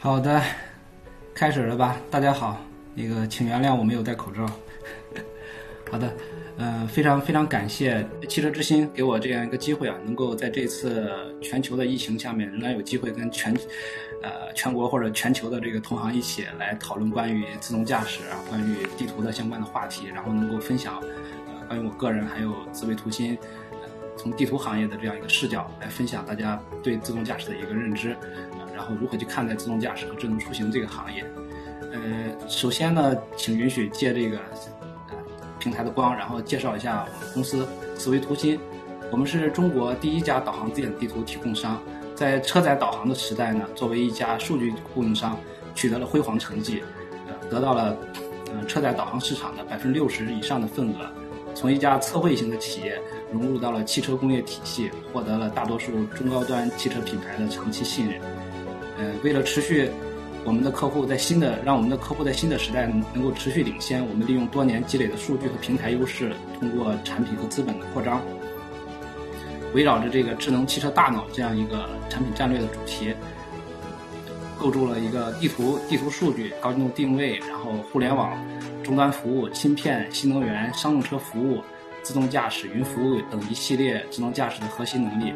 好的，开始了吧？大家好，那个请原谅我没有戴口罩。好的，嗯、非常非常感谢汽车之心给我这样一个机会啊，能够在这次全球的疫情下面，仍然有机会跟全呃全国或者全球的这个同行一起来讨论关于自动驾驶啊、关于地图的相关的话题，然后能够分享呃关于我个人还有紫薇图新。呃从地图行业的这样一个视角来分享大家对自动驾驶的一个认知，然后如何去看待自动驾驶和智能出行这个行业。呃，首先呢，请允许借这个呃平台的光，然后介绍一下我们公司思维图新。我们是中国第一家导航字眼地图提供商，在车载导航的时代呢，作为一家数据供应商，取得了辉煌成绩，呃，得到了呃车载导航市场的百分之六十以上的份额。从一家测绘型的企业融入到了汽车工业体系，获得了大多数中高端汽车品牌的长期信任。呃，为了持续我们的客户在新的让我们的客户在新的时代能够持续领先，我们利用多年积累的数据和平台优势，通过产品和资本的扩张，围绕着这个智能汽车大脑这样一个产品战略的主题，构筑了一个地图、地图数据、高精度定位，然后互联网、终端服务、芯片、新能源、商用车服务、自动驾驶、云服务等一系列智能驾驶的核心能力。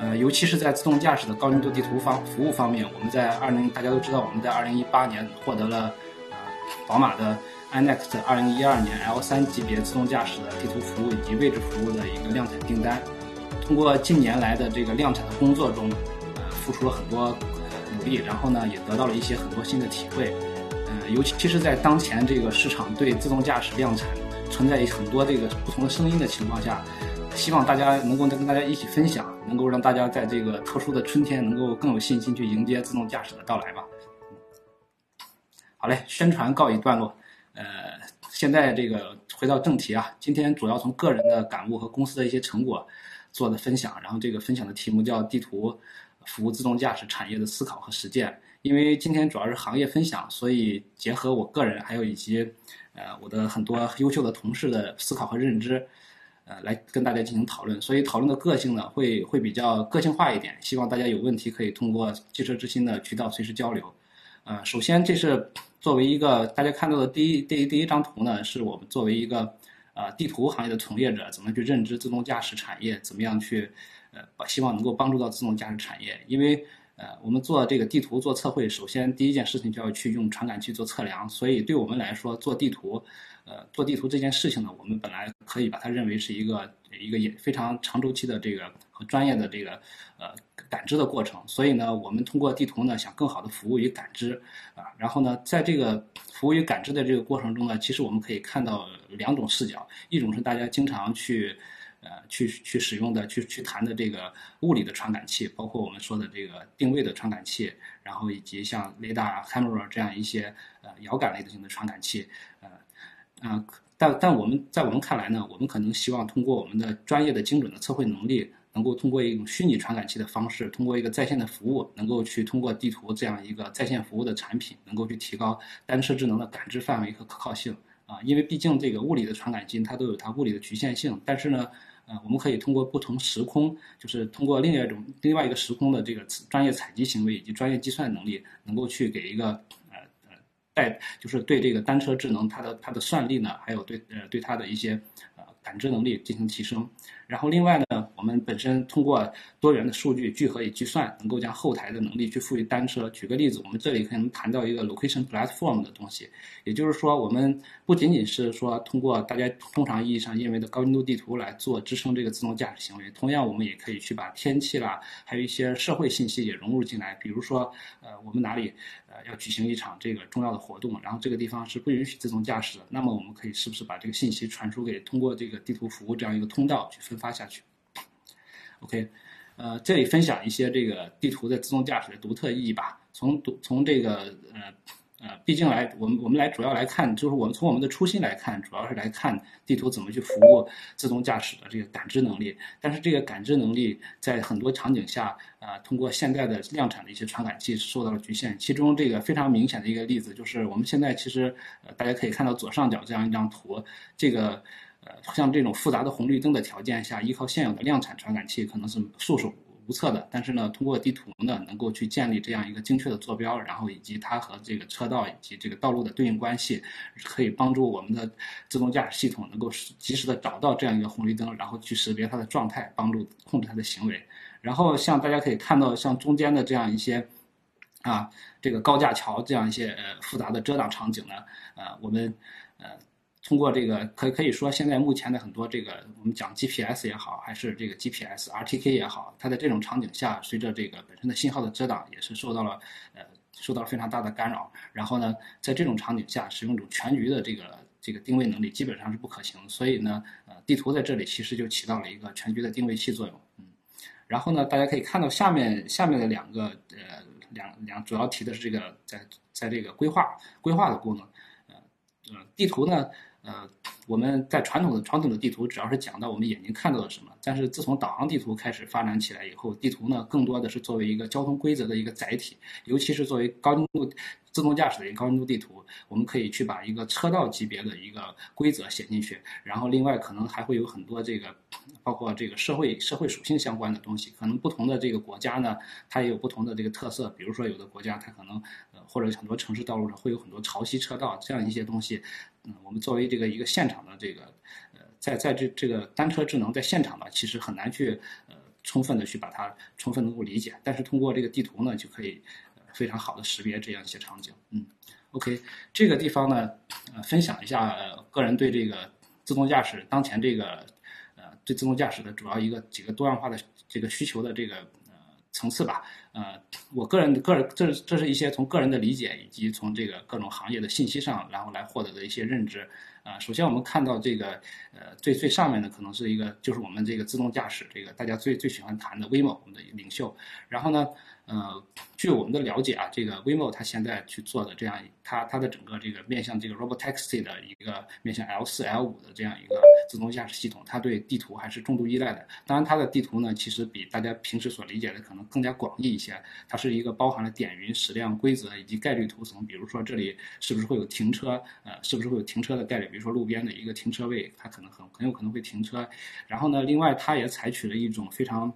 呃，尤其是在自动驾驶的高精度地图方服务方面，我们在二零大家都知道，我们在二零一八年获得了呃宝马的 iNext 二零一二年 L 三级别自动驾驶的地图服务以及位置服务的一个量产订单。通过近年来的这个量产的工作中，呃，付出了很多努力，然后呢，也得到了一些很多新的体会。呃，尤其是在当前这个市场对自动驾驶量产存在很多这个不同的声音的情况下，希望大家能够跟大家一起分享，能够让大家在这个特殊的春天能够更有信心去迎接自动驾驶的到来吧。好嘞，宣传告一段落。呃，现在这个回到正题啊，今天主要从个人的感悟和公司的一些成果做的分享，然后这个分享的题目叫“地图服务自动驾驶产业的思考和实践”。因为今天主要是行业分享，所以结合我个人还有以及呃我的很多优秀的同事的思考和认知，呃，来跟大家进行讨论。所以讨论的个性呢，会会比较个性化一点。希望大家有问题可以通过汽车之心的渠道随时交流。呃，首先这是作为一个大家看到的第一第一第一张图呢，是我们作为一个呃地图行业的从业者，怎么去认知自动驾驶产业，怎么样去呃希望能够帮助到自动驾驶产业，因为。呃，我们做这个地图做测绘，首先第一件事情就要去用传感器做测量，所以对我们来说做地图，呃，做地图这件事情呢，我们本来可以把它认为是一个一个也非常长周期的这个和专业的这个呃感知的过程，所以呢，我们通过地图呢，想更好的服务于感知啊，然后呢，在这个服务于感知的这个过程中呢，其实我们可以看到两种视角，一种是大家经常去。呃，去去使用的，去去谈的这个物理的传感器，包括我们说的这个定位的传感器，然后以及像雷达、camera 这样一些呃遥感类型的传感器，啊，但但我们在我们看来呢，我们可能希望通过我们的专业的精准的测绘能力，能够通过一种虚拟传感器的方式，通过一个在线的服务，能够去通过地图这样一个在线服务的产品，能够去提高单车智能的感知范围和可靠性啊，因为毕竟这个物理的传感器它都有它物理的局限性，但是呢。呃，我们可以通过不同时空，就是通过另外一种另外一个时空的这个专业采集行为以及专业计算能力，能够去给一个带，就是对这个单车智能它的它的算力呢，还有对呃对它的一些呃感知能力进行提升。然后另外呢，我们本身通过多元的数据聚合与计算，能够将后台的能力去赋予单车。举个例子，我们这里可能谈到一个 location platform 的东西，也就是说，我们不仅仅是说通过大家通常意义上认为的高精度地图来做支撑这个自动驾驶行为，同样我们也可以去把天气啦，还有一些社会信息也融入进来。比如说，呃，我们哪里呃要举行一场这个重要的活动，然后这个地方是不允许自动驾驶的，那么我们可以是不是把这个信息传输给通过这个地图服务这样一个通道去分发下去？OK，呃，这里分享一些这个地图的自动驾驶的独特意义吧。从独从这个呃呃，毕竟来我们我们来主要来看，就是我们从我们的初心来看，主要是来看地图怎么去服务自动驾驶的这个感知能力。但是这个感知能力在很多场景下，啊、通过现在的量产的一些传感器受到了局限。其中这个非常明显的一个例子就是，我们现在其实呃大家可以看到左上角这样一张图，这个。像这种复杂的红绿灯的条件下，依靠现有的量产传感器可能是束手无策的，但是呢，通过地图呢，能够去建立这样一个精确的坐标，然后以及它和这个车道以及这个道路的对应关系，可以帮助我们的自动驾驶系统能够及时的找到这样一个红绿灯，然后去识别它的状态，帮助控制它的行为。然后像大家可以看到，像中间的这样一些，啊，这个高架桥这样一些呃复杂的遮挡场景呢，呃，我们呃。通过这个，可可以说，现在目前的很多这个，我们讲 GPS 也好，还是这个 GPS RTK 也好，它在这种场景下，随着这个本身的信号的遮挡，也是受到了呃受到了非常大的干扰。然后呢，在这种场景下，使用一种全局的这个这个定位能力，基本上是不可行。所以呢，呃，地图在这里其实就起到了一个全局的定位器作用。嗯，然后呢，大家可以看到下面下面的两个呃两两主要提的是这个在在这个规划规划的功能，呃呃，地图呢。呃，我们在传统的传统的地图，主要是讲到我们眼睛看到了什么。但是自从导航地图开始发展起来以后，地图呢更多的是作为一个交通规则的一个载体，尤其是作为高精度自动驾驶的一个高精度地图，我们可以去把一个车道级别的一个规则写进去。然后另外可能还会有很多这个，包括这个社会社会属性相关的东西。可能不同的这个国家呢，它也有不同的这个特色。比如说有的国家它可能呃或者很多城市道路上会有很多潮汐车道这样一些东西。嗯，我们作为这个一个现场的这个，呃，在在这这个单车智能在现场呢，其实很难去呃充分的去把它充分能够理解，但是通过这个地图呢，就可以非常好的识别这样一些场景。嗯，OK，这个地方呢，呃，分享一下个人对这个自动驾驶当前这个呃对自动驾驶的主要一个几个多样化的这个需求的这个。层次吧，呃，我个人的个人这这是一些从个人的理解以及从这个各种行业的信息上，然后来获得的一些认知。呃，首先我们看到这个，呃，最最上面的可能是一个，就是我们这个自动驾驶这个大家最最喜欢谈的 Waymo 我们的领袖。然后呢，呃，据我们的了解啊，这个 Waymo 它现在去做的这样，它它的整个这个面向这个 Robotaxi 的一个面向 L 四 L 五的这样一个自动驾驶系统，它对地图还是重度依赖的。当然，它的地图呢，其实比大家平时所理解的可能更加广义一些。它是一个包含了点云、矢量、规则以及概率图层。比如说这里是不是会有停车？呃，是不是会有停车的概率？比如说路边的一个停车位，它可能很很有可能会停车。然后呢，另外它也采取了一种非常，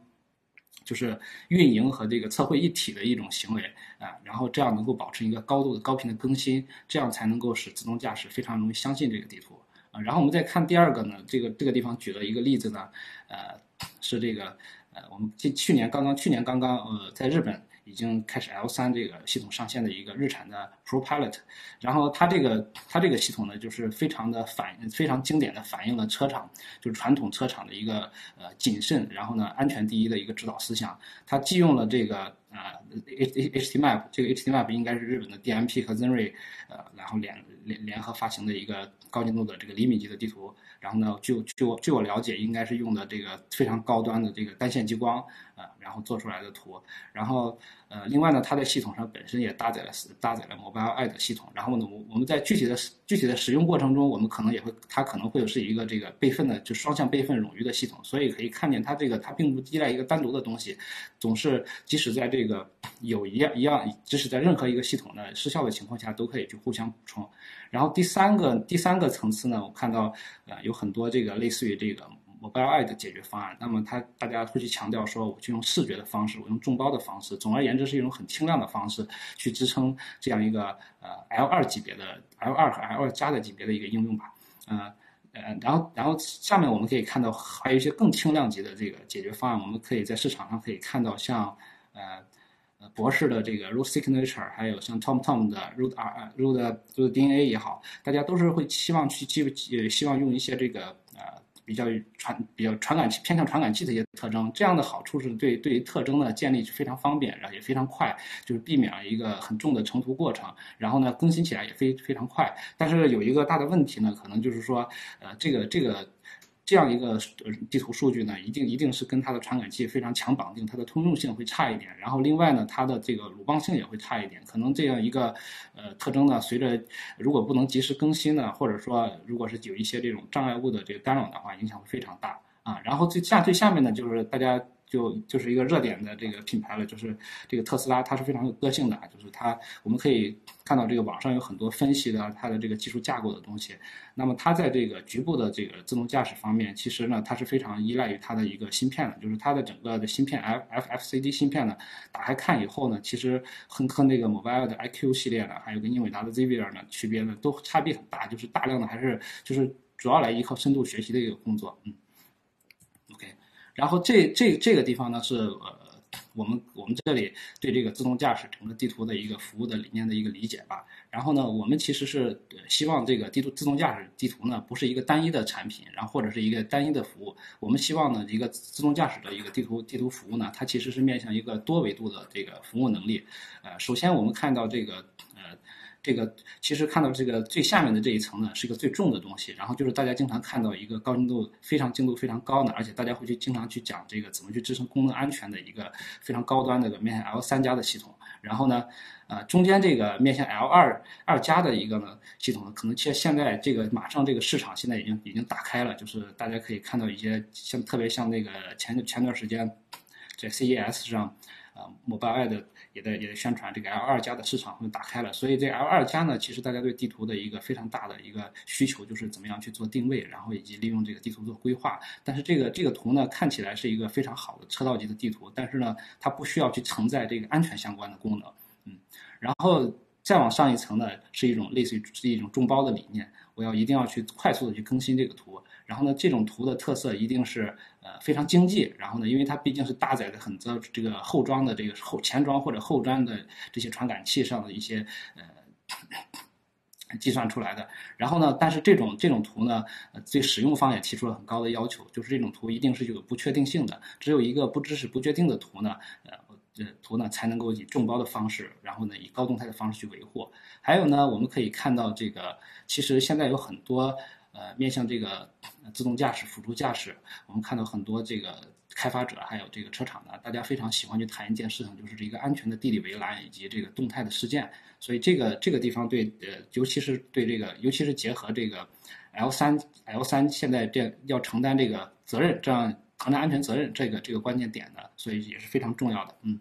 就是运营和这个测绘一体的一种行为啊。然后这样能够保持一个高度的高频的更新，这样才能够使自动驾驶非常容易相信这个地图啊。然后我们再看第二个呢，这个这个地方举了一个例子呢，呃，是这个呃，我们去去年刚刚去年刚刚呃，在日本。已经开始 L 三这个系统上线的一个日产的 Pro Pilot，然后它这个它这个系统呢，就是非常的反非常经典的反映了车厂就是传统车厂的一个呃谨慎，然后呢安全第一的一个指导思想。它既用了这个呃，H H T Map 这个 H T Map 应该是日本的 D M P 和 Zenry 呃然后联联联合发行的一个高精度的这个厘米级的地图。然后呢，据据我据我了解，应该是用的这个非常高端的这个单线激光呃，然后做出来的图。然后呃，另外呢，它在系统上本身也搭载了搭载了 Mobile Eye 的系统。然后呢，我我们在具体的具体的使用过程中，我们可能也会它可能会是一个这个备份的就双向备份冗余的系统。所以可以看见它这个它并不依赖一个单独的东西，总是即使在这个有一样一样，即使在任何一个系统的失效的情况下，都可以去互相补充。然后第三个第三个层次呢，我看到呃有很多这个类似于这个 Mobile Eye 的解决方案。那么它大家会去强调说，我去用视觉的方式，我用众包的方式，总而言之是一种很轻量的方式去支撑这样一个呃 L 二级别的 L 二和 L 二加的级别的一个应用吧。呃呃，然后然后下面我们可以看到还有一些更轻量级的这个解决方案，我们可以在市场上可以看到像呃。博士的这个 root signature，还有像 TomTom 的 root R root root DNA 也好，大家都是会希望去基呃希望用一些这个比较传比较传感器偏向传感器的一些特征。这样的好处是对对于特征的建立是非常方便，然后也非常快，就是避免了一个很重的成图过程。然后呢，更新起来也非非常快。但是有一个大的问题呢，可能就是说呃这个这个。这样一个地图数据呢，一定一定是跟它的传感器非常强绑定，它的通用性会差一点。然后另外呢，它的这个鲁棒性也会差一点。可能这样一个呃特征呢，随着如果不能及时更新呢，或者说如果是有一些这种障碍物的这个干扰的话，影响会非常大啊。然后最下最下面呢，就是大家就就是一个热点的这个品牌了，就是这个特斯拉，它是非常有个性的啊，就是它我们可以看到这个网上有很多分析的它的这个技术架构的东西。那么它在这个局部的这个自动驾驶方面，其实呢，它是非常依赖于它的一个芯片的，就是它的整个的芯片 F F F C D 芯片呢，打开看以后呢，其实和和那个 Mobile 的 I Q 系列呢，还有跟英伟达的 z v i r 呢，区别呢都差别很大，就是大量的还是就是主要来依靠深度学习的一个工作，嗯。然后这这这个地方呢是呃。我们我们这里对这个自动驾驶整个地图的一个服务的理念的一个理解吧。然后呢，我们其实是希望这个地图自动驾驶地图呢不是一个单一的产品，然后或者是一个单一的服务。我们希望呢一个自动驾驶的一个地图地图服务呢，它其实是面向一个多维度的这个服务能力。呃，首先我们看到这个。这个其实看到这个最下面的这一层呢，是一个最重的东西。然后就是大家经常看到一个高精度、非常精度非常高的，而且大家会去经常去讲这个怎么去支撑功能安全的一个非常高端的面向 L 三加的系统。然后呢，呃，中间这个面向 L 二二加的一个呢系统呢，可能现现在这个马上这个市场现在已经已经打开了，就是大家可以看到一些像特别像那个前前段时间在 CES 上，呃，Mobile 的。也在也在宣传这个 L 二加的市场会打开了，所以这 L 二加呢，其实大家对地图的一个非常大的一个需求就是怎么样去做定位，然后以及利用这个地图做规划。但是这个这个图呢，看起来是一个非常好的车道级的地图，但是呢，它不需要去承载这个安全相关的功能，嗯，然后再往上一层呢，是一种类似于是一种众包的理念，我要一定要去快速的去更新这个图。然后呢，这种图的特色一定是呃非常经济。然后呢，因为它毕竟是搭载的很多这个后装的这个后前装或者后装的这些传感器上的一些呃计算出来的。然后呢，但是这种这种图呢，对使用方也提出了很高的要求，就是这种图一定是有不确定性的，只有一个不支持不确定的图呢，呃图呢才能够以众包的方式，然后呢以高动态的方式去维护。还有呢，我们可以看到这个，其实现在有很多。呃，面向这个自动驾驶、辅助驾驶，我们看到很多这个开发者还有这个车厂呢，大家非常喜欢去谈一件事情，就是这个安全的地理围栏以及这个动态的事件。所以这个这个地方对呃，尤其是对这个，尤其是结合这个 L 三 L 三现在这要承担这个责任，这样承担安全责任这个这个关键点的，所以也是非常重要的。嗯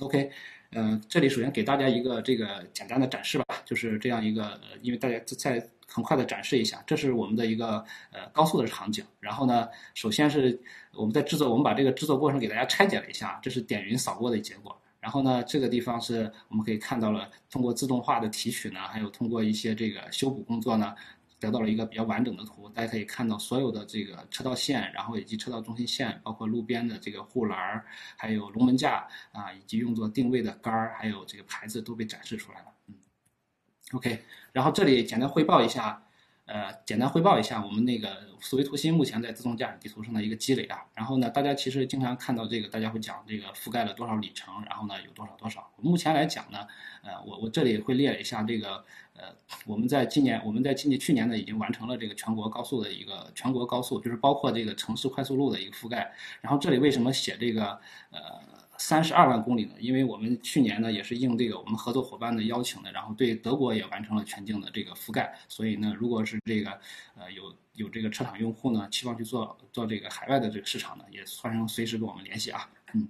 ，OK，呃，这里首先给大家一个这个简单的展示吧，就是这样一个，呃，因为大家在。很快的展示一下，这是我们的一个呃高速的场景。然后呢，首先是我们在制作，我们把这个制作过程给大家拆解了一下，这是点云扫过的结果。然后呢，这个地方是我们可以看到了，通过自动化的提取呢，还有通过一些这个修补工作呢，得到了一个比较完整的图。大家可以看到所有的这个车道线，然后以及车道中心线，包括路边的这个护栏，还有龙门架啊，以及用作定位的杆儿，还有这个牌子都被展示出来了。OK，然后这里简单汇报一下，呃，简单汇报一下我们那个思维图新目前在自动驾驶地图上的一个积累啊。然后呢，大家其实经常看到这个，大家会讲这个覆盖了多少里程，然后呢有多少多少。目前来讲呢，呃，我我这里会列一下这个，呃，我们在今年，我们在今年去年呢已经完成了这个全国高速的一个全国高速，就是包括这个城市快速路的一个覆盖。然后这里为什么写这个，呃？三十二万公里呢？因为我们去年呢也是应这个我们合作伙伴的邀请的，然后对德国也完成了全境的这个覆盖。所以呢，如果是这个呃有有这个车厂用户呢，期望去做做这个海外的这个市场呢，也欢迎随时跟我们联系啊。嗯，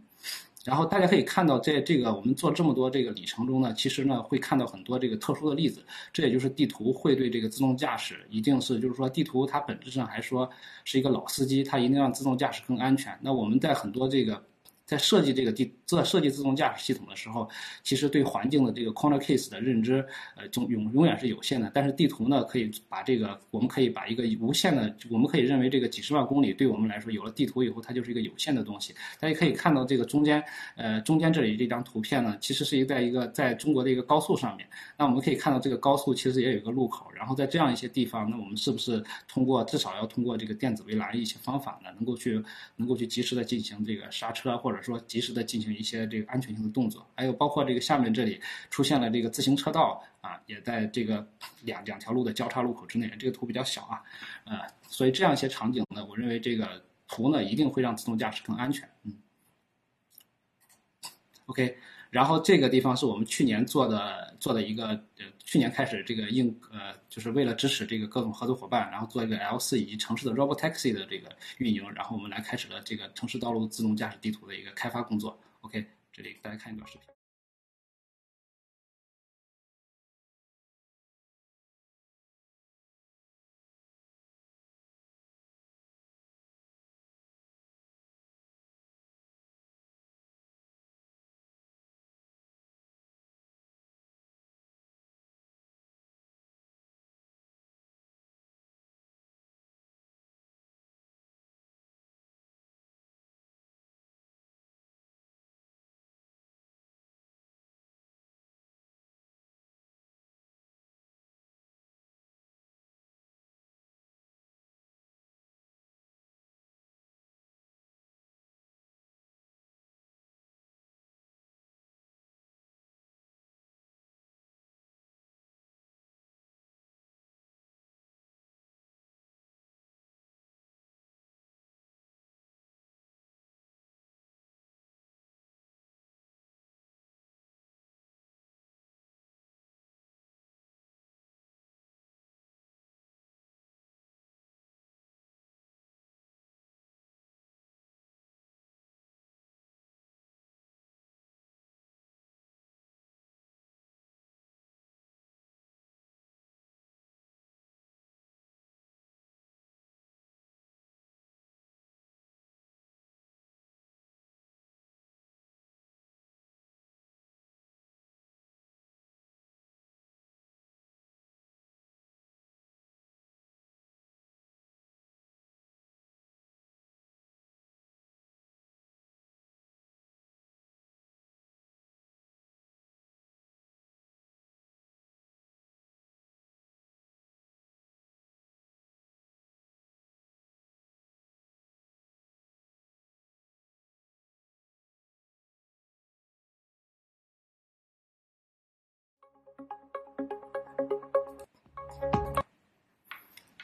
然后大家可以看到，在这个我们做这么多这个里程中呢，其实呢会看到很多这个特殊的例子。这也就是地图会对这个自动驾驶一定是就是说地图它本质上还说是一个老司机，它一定让自动驾驶更安全。那我们在很多这个。在设计这个地在设计自动驾驶系统的时候，其实对环境的这个 corner case 的认知，呃，总永永远是有限的。但是地图呢，可以把这个，我们可以把一个无限的，我们可以认为这个几十万公里对我们来说，有了地图以后，它就是一个有限的东西。大家可以看到这个中间，呃，中间这里这张图片呢，其实是一在一个在中国的一个高速上面。那我们可以看到这个高速其实也有一个路口，然后在这样一些地方，那我们是不是通过至少要通过这个电子围栏一些方法呢，能够去能够去及时的进行这个刹车或者。说及时的进行一些这个安全性的动作，还有包括这个下面这里出现了这个自行车道啊，也在这个两两条路的交叉路口之内。这个图比较小啊，呃，所以这样一些场景呢，我认为这个图呢一定会让自动驾驶更安全。嗯，OK，然后这个地方是我们去年做的做的一个呃，去年开始这个应呃，就是为了支持这个各种合作伙伴，然后做一个 L 四以及城市的 Robotaxi 的这个运营，然后我们来开始了这个城市道路自动驾驶地图的一个开发工作。OK，这里大家看一段视频。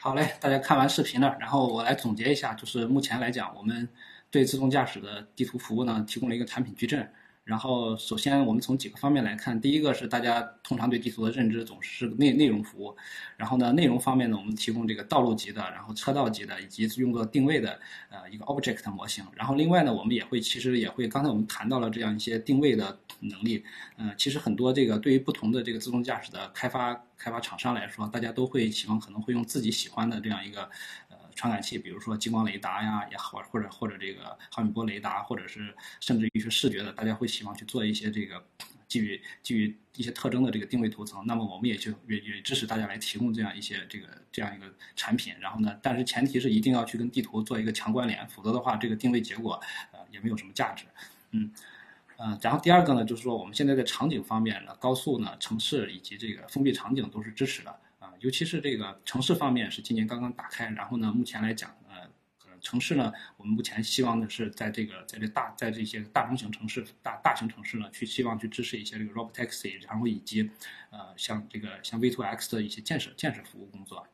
好嘞，大家看完视频了，然后我来总结一下，就是目前来讲，我们对自动驾驶的地图服务呢，提供了一个产品矩阵。然后，首先我们从几个方面来看，第一个是大家通常对地图的认知总是内内容服务，然后呢，内容方面呢，我们提供这个道路级的，然后车道级的，以及用作定位的呃一个 object 模型。然后另外呢，我们也会其实也会，刚才我们谈到了这样一些定位的能力，呃，其实很多这个对于不同的这个自动驾驶的开发开发厂商来说，大家都会喜欢可能会用自己喜欢的这样一个。传感器，比如说激光雷达呀，也好，或者或者这个毫米波雷达，或者是甚至于是视觉的，大家会希望去做一些这个基于基于一些特征的这个定位图层。那么我们也就也也支持大家来提供这样一些这个这样一个产品。然后呢，但是前提是一定要去跟地图做一个强关联，否则的话，这个定位结果呃也没有什么价值。嗯，呃，然后第二个呢，就是说我们现在在场景方面呢，高速呢、城市以及这个封闭场景都是支持的。尤其是这个城市方面是今年刚刚打开，然后呢，目前来讲，呃，城市呢，我们目前希望的是在这个在这大在这些大中型城市、大大型城市呢，去希望去支持一些这个 Robotaxi，然后以及呃像这个像 V2X 的一些建设建设服务工作。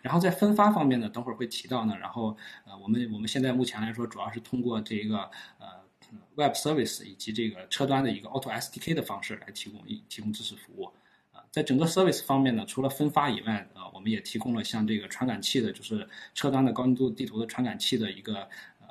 然后在分发方面呢，等会儿会提到呢，然后呃我们我们现在目前来说主要是通过这一个呃 Web Service 以及这个车端的一个 Auto SDK 的方式来提供提供支持服务。在整个 service 方面呢，除了分发以外，呃，我们也提供了像这个传感器的，就是车端的高精度地图的传感器的一个呃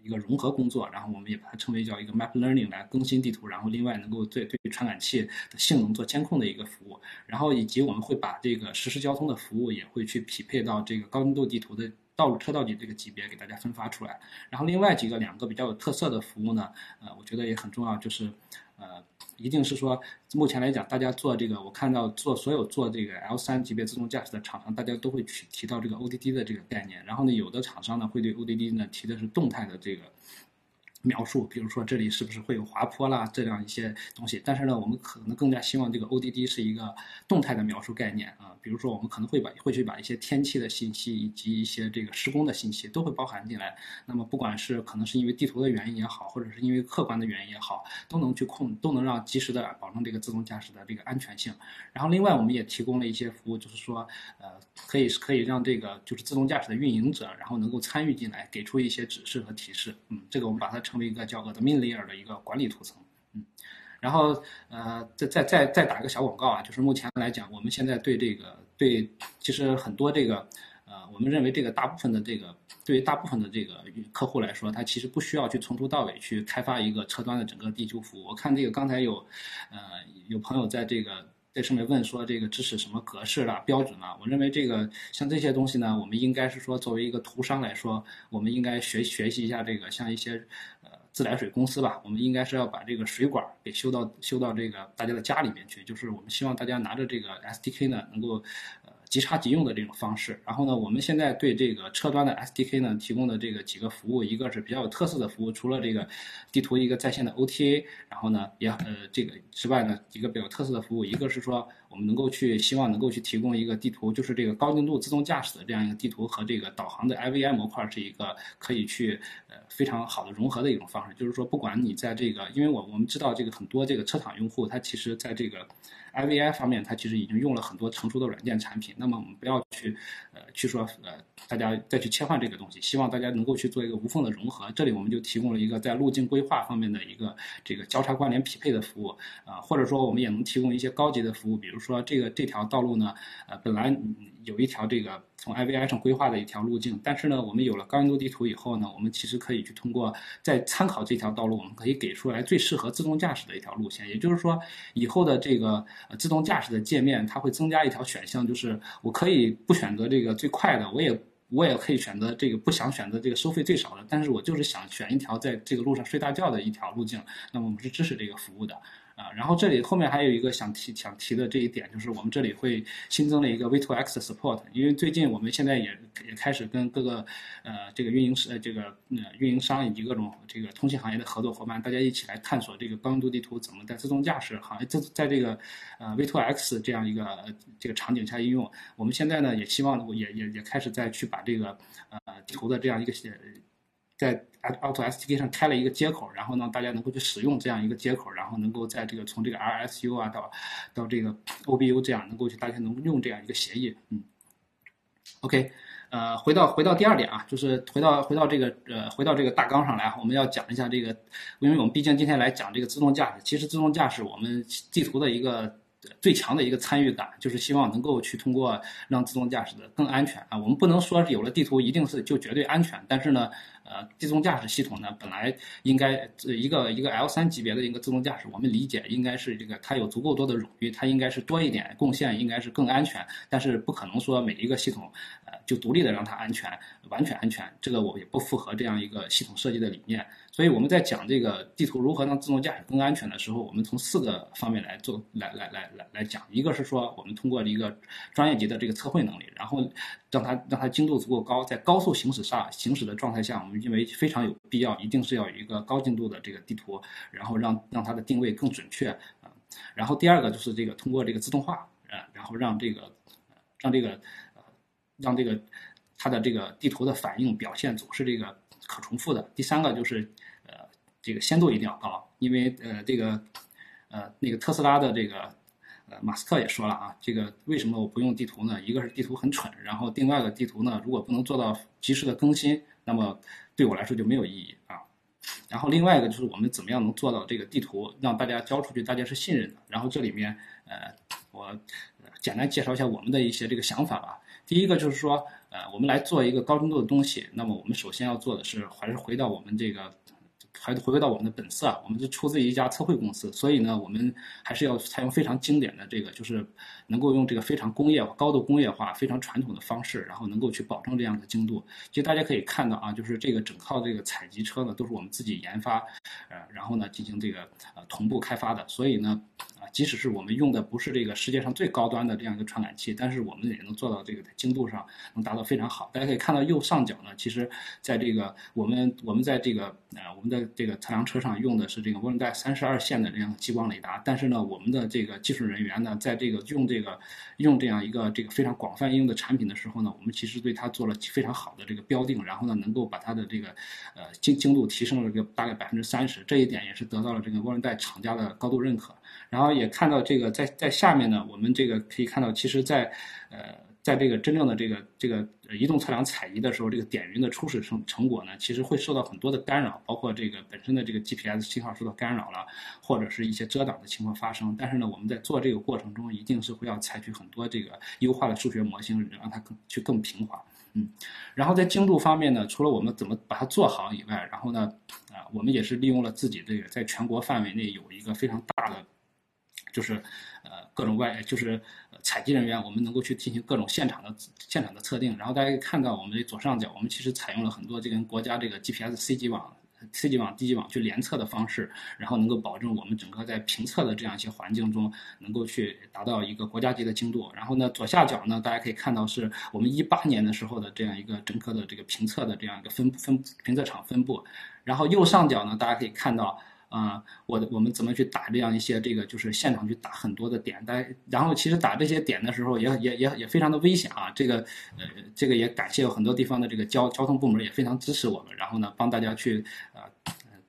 一个融合工作，然后我们也把它称为叫一个 map learning 来更新地图，然后另外能够对对传感器的性能做监控的一个服务，然后以及我们会把这个实时交通的服务也会去匹配到这个高精度地图的道路车道级这个级别给大家分发出来，然后另外几个两个比较有特色的服务呢，呃，我觉得也很重要，就是呃。一定是说，目前来讲，大家做这个，我看到做所有做这个 L 三级别自动驾驶的厂商，大家都会去提到这个 ODD 的这个概念。然后呢，有的厂商呢会对 ODD 呢提的是动态的这个。描述，比如说这里是不是会有滑坡啦，这样一些东西。但是呢，我们可能更加希望这个 ODD 是一个动态的描述概念啊。比如说，我们可能会把会去把一些天气的信息以及一些这个施工的信息都会包含进来。那么，不管是可能是因为地图的原因也好，或者是因为客观的原因也好，都能去控，都能让及时的保证这个自动驾驶的这个安全性。然后，另外我们也提供了一些服务，就是说，呃，可以可以让这个就是自动驾驶的运营者，然后能够参与进来，给出一些指示和提示。嗯，这个我们把它。成为一个叫 admin layer 的一个管理图层，嗯，然后呃，再再再再打一个小广告啊，就是目前来讲，我们现在对这个对，其实很多这个呃，我们认为这个大部分的这个对于大部分的这个客户来说，他其实不需要去从头到尾去开发一个车端的整个地图服务。我看这个刚才有呃有朋友在这个。在上面问说这个支持什么格式啦、标准啦？我认为这个像这些东西呢，我们应该是说作为一个图商来说，我们应该学学习一下这个像一些呃自来水公司吧，我们应该是要把这个水管给修到修到这个大家的家里面去，就是我们希望大家拿着这个 SDK 呢，能够。即插即用的这种方式，然后呢，我们现在对这个车端的 SDK 呢提供的这个几个服务，一个是比较有特色的服务，除了这个地图一个在线的 OTA，然后呢也呃这个之外呢，一个比较特色的服务，一个是说我们能够去希望能够去提供一个地图，就是这个高精度自动驾驶的这样一个地图和这个导航的 IVI 模块是一个可以去呃非常好的融合的一种方式，就是说不管你在这个，因为我我们知道这个很多这个车厂用户，他其实在这个。IVI 方面，他其实已经用了很多成熟的软件产品。那么我们不要去，去说，呃，大家再去切换这个东西。希望大家能够去做一个无缝的融合。这里我们就提供了一个在路径规划方面的一个这个交叉关联匹配的服务，啊，或者说我们也能提供一些高级的服务，比如说这个这条道路呢，呃，本来。有一条这个从 IVI 上规划的一条路径，但是呢，我们有了高精度地图以后呢，我们其实可以去通过在参考这条道路，我们可以给出来最适合自动驾驶的一条路线。也就是说，以后的这个自动驾驶的界面，它会增加一条选项，就是我可以不选择这个最快的，我也我也可以选择这个不想选择这个收费最少的，但是我就是想选一条在这个路上睡大觉的一条路径，那么我们是支持这个服务的。啊，然后这里后面还有一个想提想提的这一点，就是我们这里会新增了一个 V2X 的 support，因为最近我们现在也也开始跟各个呃这个运营呃这个呃运营商以及各种这个通信行业的合作伙伴，大家一起来探索这个高精度地图怎么在自动驾驶行业在在这个呃 V2X 这样一个这个场景下应用。我们现在呢也希望我也也也开始再去把这个呃地图的这样一个在。Auto SDK 上开了一个接口，然后呢，大家能够去使用这样一个接口，然后能够在这个从这个 RSU 啊到到这个 OBU 这样能够去大家能用这样一个协议，嗯，OK，呃，回到回到第二点啊，就是回到回到这个呃回到这个大纲上来，我们要讲一下这个，因为我们毕竟今天来讲这个自动驾驶，其实自动驾驶我们地图的一个最强的一个参与感，就是希望能够去通过让自动驾驶的更安全啊，我们不能说有了地图一定是就绝对安全，但是呢。呃，自动驾驶系统呢，本来应该一个一个 L 三级别的一个自动驾驶，我们理解应该是这个它有足够多的冗余，它应该是多一点贡献，应该是更安全。但是不可能说每一个系统，呃，就独立的让它安全，完全安全，这个我也不符合这样一个系统设计的理念。所以我们在讲这个地图如何让自动驾驶更安全的时候，我们从四个方面来做，来来来来来讲。一个是说，我们通过一个专业级的这个测绘能力，然后让它让它精度足够高，在高速行驶上行驶的状态下，我们认为非常有必要，一定是要有一个高精度的这个地图，然后让让它的定位更准确啊。然后第二个就是这个通过这个自动化，啊，然后让这个让这个呃让这个它的这个地图的反应表现总是这个可重复的。第三个就是。这个鲜度一定要高，因为呃，这个呃，那个特斯拉的这个呃，马斯克也说了啊，这个为什么我不用地图呢？一个是地图很蠢，然后另外一个地图呢，如果不能做到及时的更新，那么对我来说就没有意义啊。然后另外一个就是我们怎么样能做到这个地图让大家交出去，大家是信任的。然后这里面呃，我简单介绍一下我们的一些这个想法吧。第一个就是说，呃，我们来做一个高精度的东西，那么我们首先要做的是还是回到我们这个。还回归到我们的本色啊，我们是出自一家测绘公司，所以呢，我们还是要采用非常经典的这个，就是能够用这个非常工业、高度工业化、非常传统的方式，然后能够去保证这样的精度。其实大家可以看到啊，就是这个整套这个采集车呢，都是我们自己研发，呃，然后呢进行这个呃同步开发的，所以呢。即使是我们用的不是这个世界上最高端的这样一个传感器，但是我们也能做到这个精度上能达到非常好。大家可以看到右上角呢，其实在这个我们我们在这个呃我们的这个测量车上用的是这个涡轮带三十二线的这样激光雷达，但是呢，我们的这个技术人员呢，在这个用这个用这样一个这个非常广泛应用的产品的时候呢，我们其实对它做了非常好的这个标定，然后呢，能够把它的这个呃精精度提升了这个大概百分之三十，这一点也是得到了这个涡轮带厂家的高度认可。然后也看到这个在在下面呢，我们这个可以看到，其实，在呃在这个真正的这个这个移动测量采集的时候，这个点云的初始成成果呢，其实会受到很多的干扰，包括这个本身的这个 GPS 信号受到干扰了，或者是一些遮挡的情况发生。但是呢，我们在做这个过程中，一定是会要采取很多这个优化的数学模型，让它更去更平滑。嗯，然后在精度方面呢，除了我们怎么把它做好以外，然后呢，啊，我们也是利用了自己这个在全国范围内有一个非常大的，就是呃各种外就是采集人员，我们能够去进行各种现场的现场的测定。然后大家可以看到我们的左上角，我们其实采用了很多这跟国家这个 GPS C 级网。C 级网、D 级网去联测的方式，然后能够保证我们整个在评测的这样一些环境中，能够去达到一个国家级的精度。然后呢，左下角呢，大家可以看到是我们一八年的时候的这样一个整个的这个评测的这样一个分分评测场分布。然后右上角呢，大家可以看到。啊，我的我们怎么去打这样一些这个就是现场去打很多的点，但然后其实打这些点的时候也也也也非常的危险啊。这个呃这个也感谢有很多地方的这个交交通部门也非常支持我们，然后呢帮大家去呃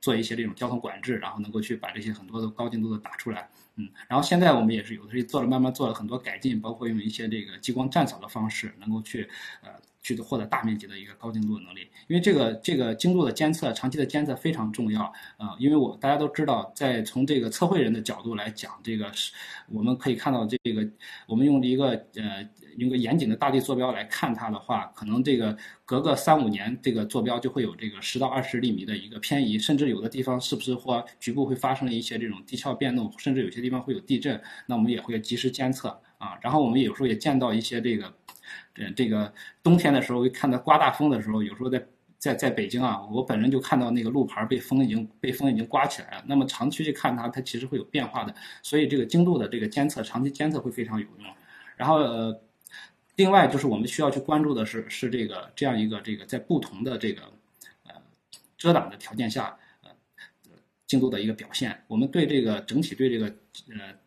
做一些这种交通管制，然后能够去把这些很多的高精度的打出来。嗯，然后现在我们也是有的是做了慢慢做了很多改进，包括用一些这个激光战扫的方式，能够去呃。去获得大面积的一个高精度的能力，因为这个这个精度的监测，长期的监测非常重要啊。因为我大家都知道，在从这个测绘人的角度来讲，这个是我们可以看到这个，我们用一个呃用个严谨的大地坐标来看它的话，可能这个隔个三五年，这个坐标就会有这个十到二十厘米的一个偏移，甚至有的地方是不是或局部会发生一些这种地壳变动，甚至有些地方会有地震，那我们也会及时监测啊。然后我们有时候也见到一些这个。这这个冬天的时候，看到刮大风的时候，有时候在在在北京啊，我本人就看到那个路牌被风已经被风已经刮起来了。那么长期去看它，它其实会有变化的。所以这个精度的这个监测，长期监测会非常有用。然后呃，另外就是我们需要去关注的是是这个这样一个这个在不同的这个呃遮挡的条件下呃精度的一个表现。我们对这个整体对这个呃。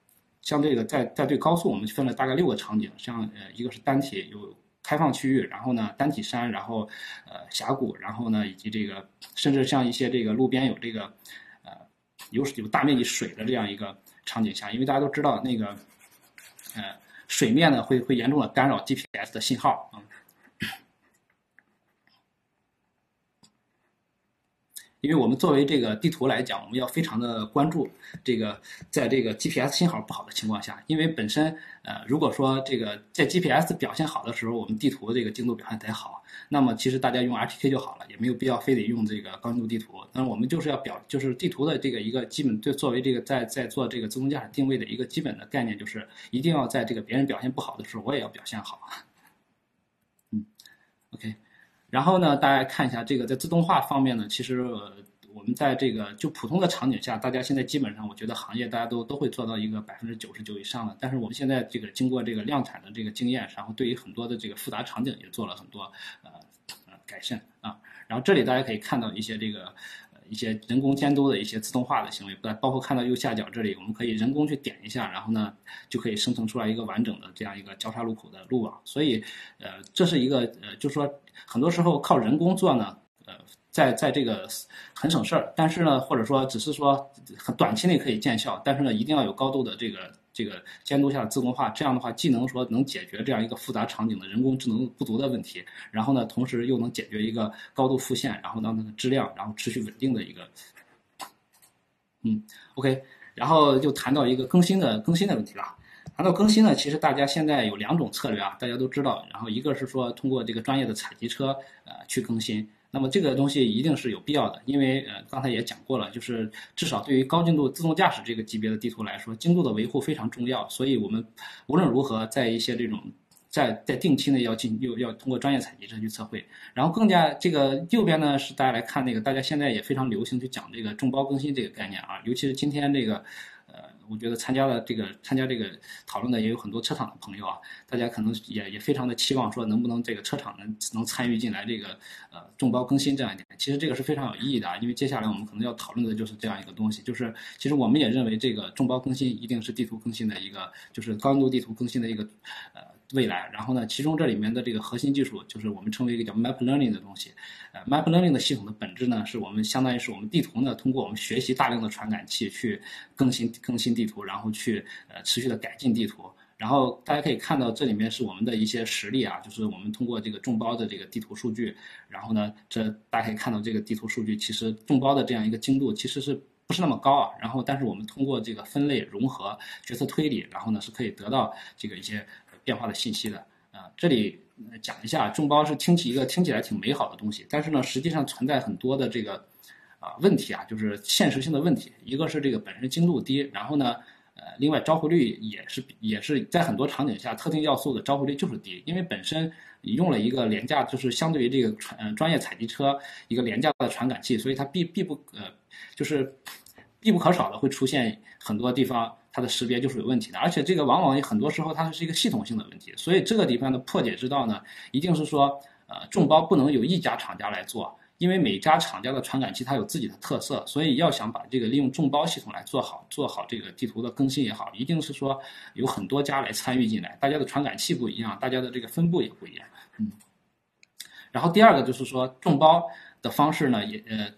像这个在在对高速，我们分了大概六个场景，像呃一个是单体有开放区域，然后呢单体山，然后呃峡谷，然后呢以及这个甚至像一些这个路边有这个呃有有大面积水的这样一个场景下，因为大家都知道那个呃水面呢会会严重的干扰 GPS 的信号啊。因为我们作为这个地图来讲，我们要非常的关注这个，在这个 GPS 信号不好的情况下，因为本身呃，如果说这个在 GPS 表现好的时候，我们地图这个精度表现才好，那么其实大家用 RTK 就好了，也没有必要非得用这个高精度地图。但是我们就是要表，就是地图的这个一个基本，对作为这个在在做这个自动驾驶定位的一个基本的概念，就是一定要在这个别人表现不好的时候，我也要表现好。嗯，OK。然后呢，大家看一下这个在自动化方面呢，其实我们在这个就普通的场景下，大家现在基本上，我觉得行业大家都都会做到一个百分之九十九以上的。但是我们现在这个经过这个量产的这个经验，然后对于很多的这个复杂场景也做了很多呃呃改善啊。然后这里大家可以看到一些这个。一些人工监督的一些自动化的行为，不包括看到右下角这里，我们可以人工去点一下，然后呢，就可以生成出来一个完整的这样一个交叉路口的路网。所以，呃，这是一个呃，就是说，很多时候靠人工做呢，呃，在在这个很省事儿，但是呢，或者说只是说很短期内可以见效，但是呢，一定要有高度的这个。这个监督下的自动化，这样的话既能说能解决这样一个复杂场景的人工智能不足的问题，然后呢，同时又能解决一个高度复现，然后让它的质量，然后持续稳定的一个，嗯，OK，然后就谈到一个更新的更新的问题了。谈到更新呢，其实大家现在有两种策略啊，大家都知道。然后一个是说通过这个专业的采集车呃去更新。那么这个东西一定是有必要的，因为呃刚才也讲过了，就是至少对于高精度自动驾驶这个级别的地图来说，精度的维护非常重要。所以我们无论如何，在一些这种在在定期呢要进又要通过专业采集车去测绘。然后更加这个右边呢是大家来看那个，大家现在也非常流行去讲这个众包更新这个概念啊，尤其是今天这个。我觉得参加了这个参加这个讨论的也有很多车厂的朋友啊，大家可能也也非常的期望说能不能这个车厂能能参与进来这个呃众包更新这样一点，其实这个是非常有意义的啊，因为接下来我们可能要讨论的就是这样一个东西，就是其实我们也认为这个众包更新一定是地图更新的一个就是高度地图更新的一个呃。未来，然后呢？其中这里面的这个核心技术就是我们称为一个叫 Map Learning 的东西。，Map Learning 的系统的本质呢，是我们相当于是我们地图呢，通过我们学习大量的传感器去更新更新地图，然后去呃持续的改进地图。然后大家可以看到这里面是我们的一些实例啊，就是我们通过这个众包的这个地图数据，然后呢，这大家可以看到这个地图数据，其实众包的这样一个精度其实是不是那么高啊？然后但是我们通过这个分类融合、决策推理，然后呢是可以得到这个一些变化的信息的啊。这里讲一下，众包是听起一个听起来挺美好的东西，但是呢，实际上存在很多的这个啊问题啊，就是现实性的问题。一个是这个本身精度低，然后呢。呃，另外召回率也是也是在很多场景下，特定要素的召回率就是低，因为本身你用了一个廉价，就是相对于这个传呃专业采集车一个廉价的传感器，所以它必必不呃就是必不可少的会出现很多地方它的识别就是有问题的，而且这个往往很多时候它是一个系统性的问题，所以这个地方的破解之道呢，一定是说呃众包不能有一家厂家来做。因为每家厂家的传感器它有自己的特色，所以要想把这个利用众包系统来做好，做好这个地图的更新也好，一定是说有很多家来参与进来，大家的传感器不一样，大家的这个分布也不一样，嗯。然后第二个就是说众包的方式呢，也呃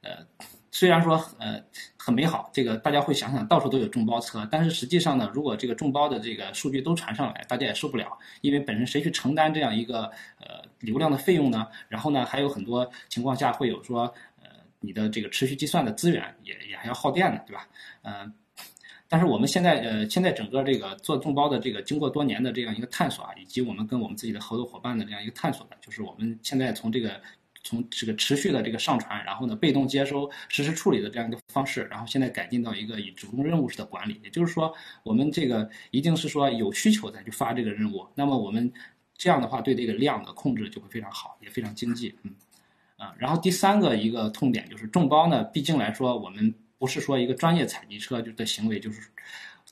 呃。虽然说呃很美好，这个大家会想想到处都有众包车，但是实际上呢，如果这个众包的这个数据都传上来，大家也受不了，因为本身谁去承担这样一个呃流量的费用呢？然后呢，还有很多情况下会有说呃你的这个持续计算的资源也也还要耗电的，对吧？嗯，但是我们现在呃现在整个这个做众包的这个经过多年的这样一个探索啊，以及我们跟我们自己的合作伙伴的这样一个探索呢，就是我们现在从这个。从这个持续的这个上传，然后呢被动接收、实时处理的这样一个方式，然后现在改进到一个以主动任务式的管理，也就是说，我们这个一定是说有需求再去发这个任务，那么我们这样的话对这个量的控制就会非常好，也非常经济，嗯，啊，然后第三个一个痛点就是众包呢，毕竟来说我们不是说一个专业采集车就的行为，就是。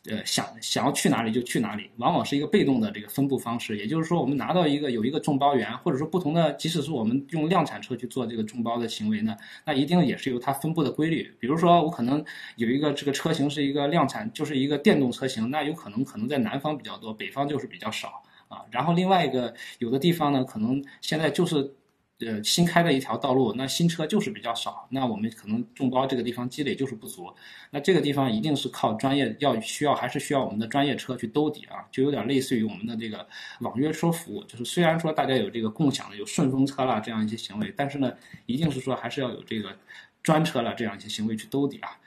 呃，想想要去哪里就去哪里，往往是一个被动的这个分布方式。也就是说，我们拿到一个有一个众包源，或者说不同的，即使是我们用量产车去做这个众包的行为呢，那一定也是有它分布的规律。比如说，我可能有一个这个车型是一个量产，就是一个电动车型，那有可能可能在南方比较多，北方就是比较少啊。然后另外一个有的地方呢，可能现在就是。呃，新开的一条道路，那新车就是比较少，那我们可能众包这个地方积累就是不足，那这个地方一定是靠专业，要需要还是需要我们的专业车去兜底啊，就有点类似于我们的这个网约车服务，就是虽然说大家有这个共享的，有顺风车啦这样一些行为，但是呢，一定是说还是要有这个专车啦这样一些行为去兜底啊。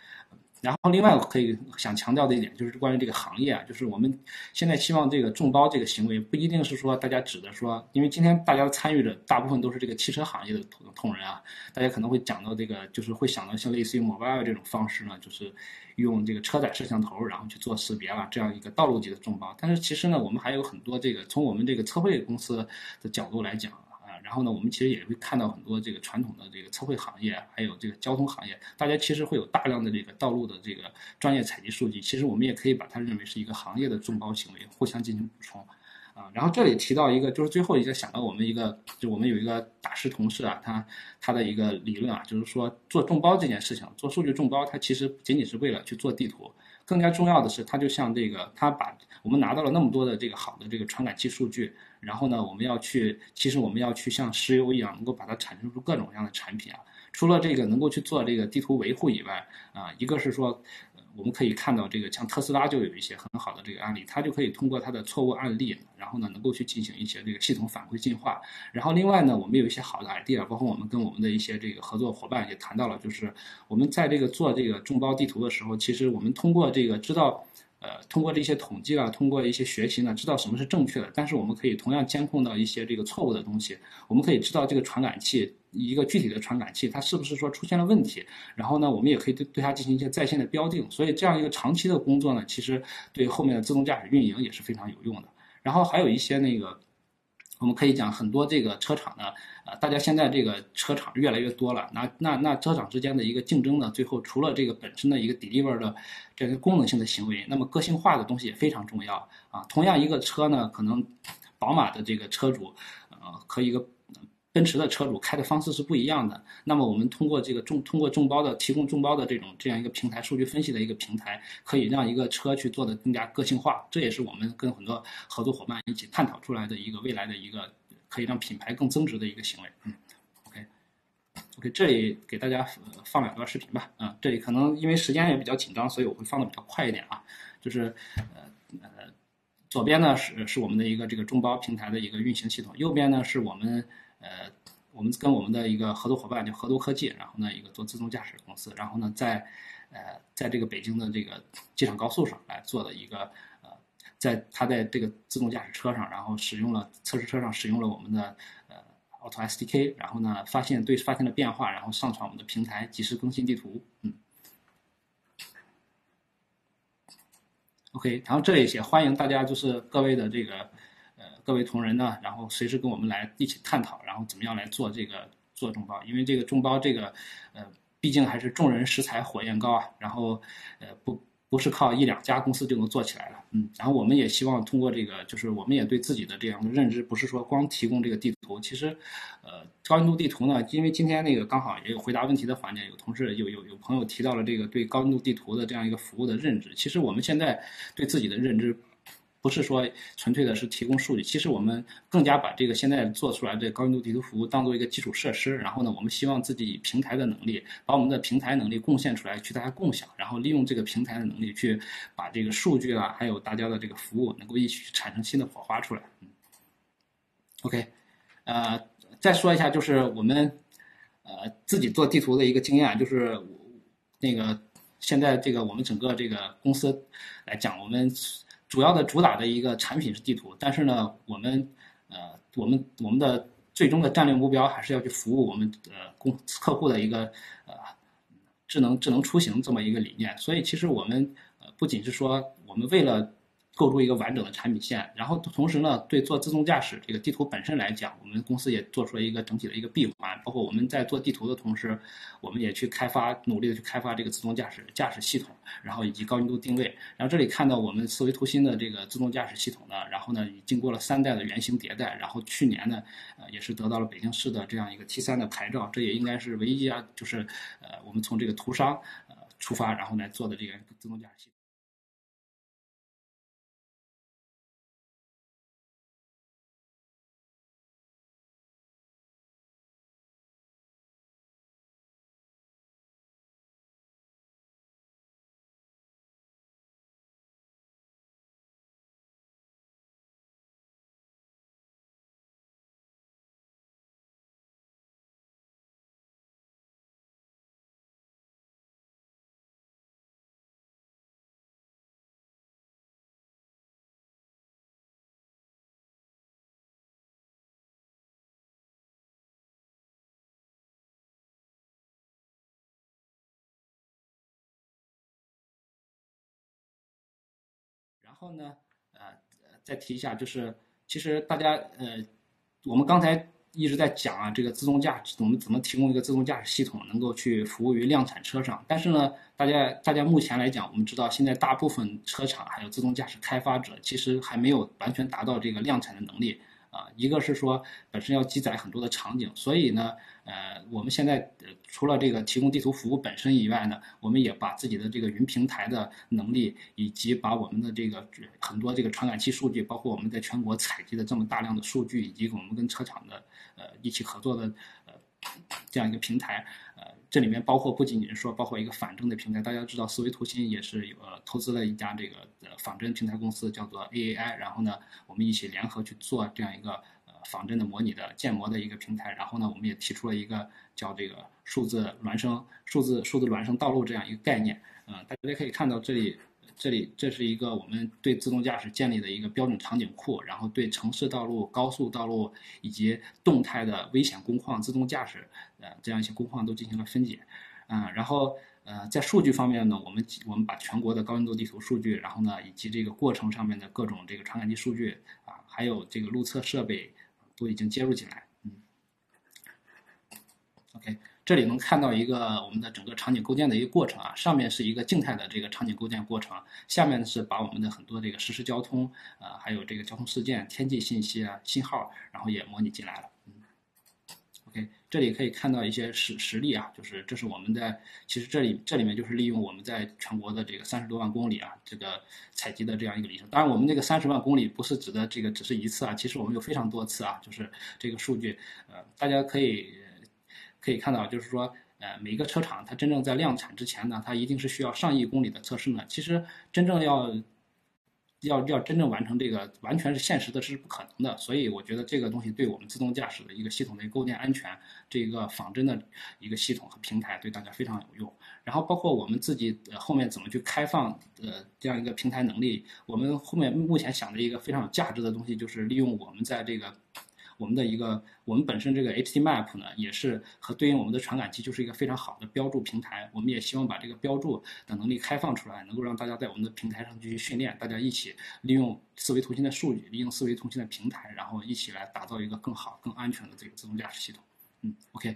然后，另外我可以想强调的一点就是关于这个行业啊，就是我们现在希望这个众包这个行为不一定是说大家指的说，因为今天大家参与的大部分都是这个汽车行业的同同仁啊，大家可能会讲到这个，就是会想到像类似于 mobile 这种方式呢，就是用这个车载摄像头然后去做识别了这样一个道路级的众包。但是其实呢，我们还有很多这个从我们这个测绘公司的角度来讲。然后呢，我们其实也会看到很多这个传统的这个测绘行业，还有这个交通行业，大家其实会有大量的这个道路的这个专业采集数据。其实我们也可以把它认为是一个行业的众包行为，互相进行补充。啊，然后这里提到一个，就是最后一个想到我们一个，就我们有一个大师同事啊，他他的一个理论啊，就是说做众包这件事情，做数据众包，它其实不仅仅是为了去做地图，更加重要的是，它就像这个，他把我们拿到了那么多的这个好的这个传感器数据。然后呢，我们要去，其实我们要去像石油一样，能够把它产生出各种各样的产品啊。除了这个能够去做这个地图维护以外，啊，一个是说，我们可以看到这个像特斯拉就有一些很好的这个案例，它就可以通过它的错误案例，然后呢，能够去进行一些这个系统反馈进化。然后另外呢，我们有一些好的 idea，包括我们跟我们的一些这个合作伙伴也谈到了，就是我们在这个做这个众包地图的时候，其实我们通过这个知道。呃，通过这些统计啊，通过一些学习呢，知道什么是正确的。但是我们可以同样监控到一些这个错误的东西。我们可以知道这个传感器一个具体的传感器它是不是说出现了问题。然后呢，我们也可以对对它进行一些在线的标定。所以这样一个长期的工作呢，其实对后面的自动驾驶运营也是非常有用的。然后还有一些那个。我们可以讲很多这个车厂呢，呃，大家现在这个车厂越来越多了，那那那车厂之间的一个竞争呢，最后除了这个本身的一个 deliver 的这个功能性的行为，那么个性化的东西也非常重要啊。同样一个车呢，可能宝马的这个车主，呃，和一个。奔驰的车主开的方式是不一样的。那么我们通过这个众通过众包的提供众包的这种这样一个平台，数据分析的一个平台，可以让一个车去做的更加个性化。这也是我们跟很多合作伙伴一起探讨出来的一个未来的一个可以让品牌更增值的一个行为。嗯，OK，OK，这里给大家放两段视频吧。啊，这里可能因为时间也比较紧张，所以我会放的比较快一点啊。就是呃呃，左边呢是是我们的一个这个众包平台的一个运行系统，右边呢是我们呃我们跟我们的一个合作伙伴叫合作科技，然后呢一个做自动驾驶公司，然后呢在呃在这个北京的这个机场高速上来做的一个呃在他在这个自动驾驶车上，然后使用了测试车上使用了我们的呃 Auto SDK，然后呢发现对发现了变化，然后上传我们的平台及时更新地图，嗯。OK，然后这一些欢迎大家，就是各位的这个，各位同仁呢，然后随时跟我们来一起探讨，然后怎么样来做这个做众包，因为这个众包这个，呃，毕竟还是众人拾柴火焰高啊，然后，呃，不。不是靠一两家公司就能做起来了，嗯，然后我们也希望通过这个，就是我们也对自己的这样的认知，不是说光提供这个地图，其实，呃，高精度地图呢，因为今天那个刚好也有回答问题的环节，有同事有有有朋友提到了这个对高精度地图的这样一个服务的认知，其实我们现在对自己的认知。不是说纯粹的是提供数据，其实我们更加把这个现在做出来的高精度地图服务当做一个基础设施。然后呢，我们希望自己平台的能力，把我们的平台能力贡献出来，去大家共享，然后利用这个平台的能力去把这个数据啊，还有大家的这个服务能够一起产生新的火花出来。嗯，OK，呃，再说一下就是我们呃自己做地图的一个经验，就是那个现在这个我们整个这个公司来讲，我们。主要的主打的一个产品是地图，但是呢，我们呃，我们我们的最终的战略目标还是要去服务我们呃公客户的一个呃智能智能出行这么一个理念。所以其实我们呃不仅是说我们为了。构筑一个完整的产品线，然后同时呢，对做自动驾驶这个地图本身来讲，我们公司也做出了一个整体的一个闭环。包括我们在做地图的同时，我们也去开发，努力的去开发这个自动驾驶驾驶系统，然后以及高精度定位。然后这里看到我们思维图新的这个自动驾驶系统呢，然后呢，经过了三代的原型迭代，然后去年呢，呃，也是得到了北京市的这样一个 T 三的牌照。这也应该是唯一啊，就是呃，我们从这个图商呃出发，然后来做的这个自动驾驶系统。后呢，呃，再提一下，就是其实大家，呃，我们刚才一直在讲啊，这个自动驾驶，我们怎么提供一个自动驾驶系统，能够去服务于量产车上。但是呢，大家大家目前来讲，我们知道现在大部分车厂还有自动驾驶开发者，其实还没有完全达到这个量产的能力。啊，一个是说本身要积载很多的场景，所以呢，呃，我们现在呃除了这个提供地图服务本身以外呢，我们也把自己的这个云平台的能力，以及把我们的这个很多这个传感器数据，包括我们在全国采集的这么大量的数据，以及我们跟车厂的呃一起合作的呃这样一个平台，呃，这里面包括不仅仅是说包括一个反证的平台，大家知道思维图新也是有呃投资了一家这个。仿真平台公司叫做 AAI，然后呢，我们一起联合去做这样一个仿真的模拟的建模的一个平台，然后呢，我们也提出了一个叫这个数字孪生、数字数字孪生道路这样一个概念。嗯，大家可以看到这里，这里这是一个我们对自动驾驶建立的一个标准场景库，然后对城市道路、高速道路以及动态的危险工况、自动驾驶呃这样一些工况都进行了分解。嗯，然后。呃，在数据方面呢，我们我们把全国的高精度地图数据，然后呢，以及这个过程上面的各种这个传感器数据啊，还有这个路测设备，都已经接入进来。嗯，OK，这里能看到一个我们的整个场景构建的一个过程啊，上面是一个静态的这个场景构建过程，下面是把我们的很多这个实时交通呃，还有这个交通事件、天气信息啊、信号，然后也模拟进来了。这里可以看到一些实实例啊，就是这是我们在其实这里这里面就是利用我们在全国的这个三十多万公里啊，这个采集的这样一个里程。当然，我们这个三十万公里不是指的这个只是一次啊，其实我们有非常多次啊，就是这个数据，呃，大家可以可以看到，就是说，呃，每个车厂它真正在量产之前呢，它一定是需要上亿公里的测试呢。其实真正要要要真正完成这个，完全是现实的，是不可能的。所以我觉得这个东西对我们自动驾驶的一个系统的构建安全，这个仿真的一个系统和平台对大家非常有用。然后包括我们自己后面怎么去开放呃这样一个平台能力，我们后面目前想的一个非常有价值的东西，就是利用我们在这个。我们的一个，我们本身这个 HD Map 呢，也是和对应我们的传感器，就是一个非常好的标注平台。我们也希望把这个标注的能力开放出来，能够让大家在我们的平台上继续训练，大家一起利用思维图形的数据，利用思维图形的平台，然后一起来打造一个更好、更安全的这个自动驾驶系统。嗯，OK，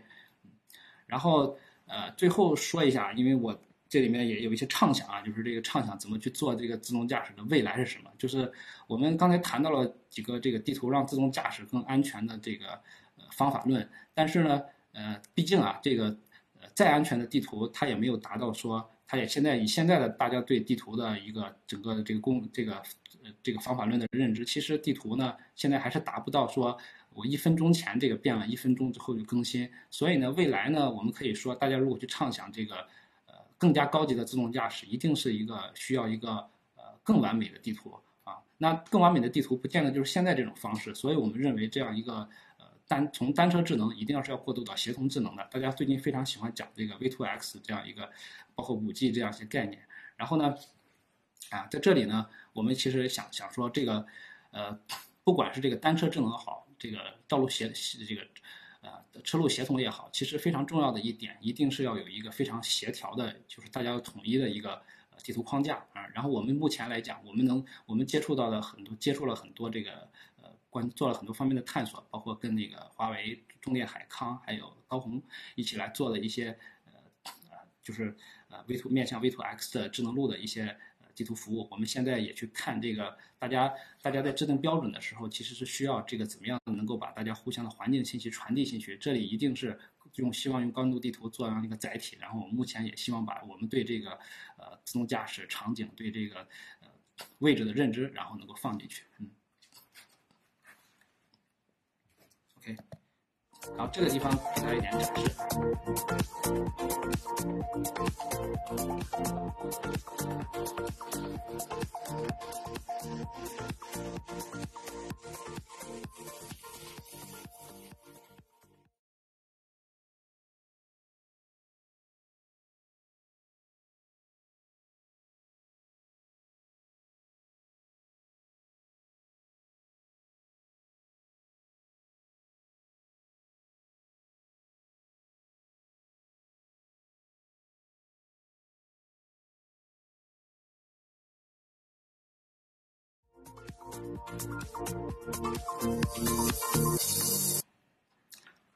然后呃，最后说一下，因为我。这里面也有一些畅想啊，就是这个畅想怎么去做这个自动驾驶的未来是什么？就是我们刚才谈到了几个这个地图让自动驾驶更安全的这个呃方法论，但是呢，呃，毕竟啊，这个呃再安全的地图，它也没有达到说，它也现在以现在的大家对地图的一个整个的这个工这个呃这个方法论的认知，其实地图呢现在还是达不到说我一分钟前这个变了，一分钟之后就更新。所以呢，未来呢，我们可以说，大家如果去畅想这个。更加高级的自动驾驶一定是一个需要一个呃更完美的地图啊，那更完美的地图不见得就是现在这种方式，所以我们认为这样一个呃单从单车智能一定要是要过渡到协同智能的。大家最近非常喜欢讲这个 V2X 这样一个，包括五 G 这样一些概念。然后呢，啊在这里呢，我们其实想想说这个呃不管是这个单车智能好，这个道路协这个。呃，车路协同也好，其实非常重要的一点，一定是要有一个非常协调的，就是大家要统一的一个地图框架啊。然后我们目前来讲，我们能我们接触到的很多，接触了很多这个呃关做了很多方面的探索，包括跟那个华为、中电海康还有高鸿一起来做的一些呃呃，就是呃 V 图面向 V 图 X 的智能路的一些。地图服务，我们现在也去看这个，大家大家在制定标准的时候，其实是需要这个怎么样能够把大家互相的环境信息传递进去。这里一定是用希望用高精度地图做这样一个载体，然后我们目前也希望把我们对这个呃自动驾驶场景对这个呃位置的认知，然后能够放进去。嗯，OK。好这个地方给大家一点展示。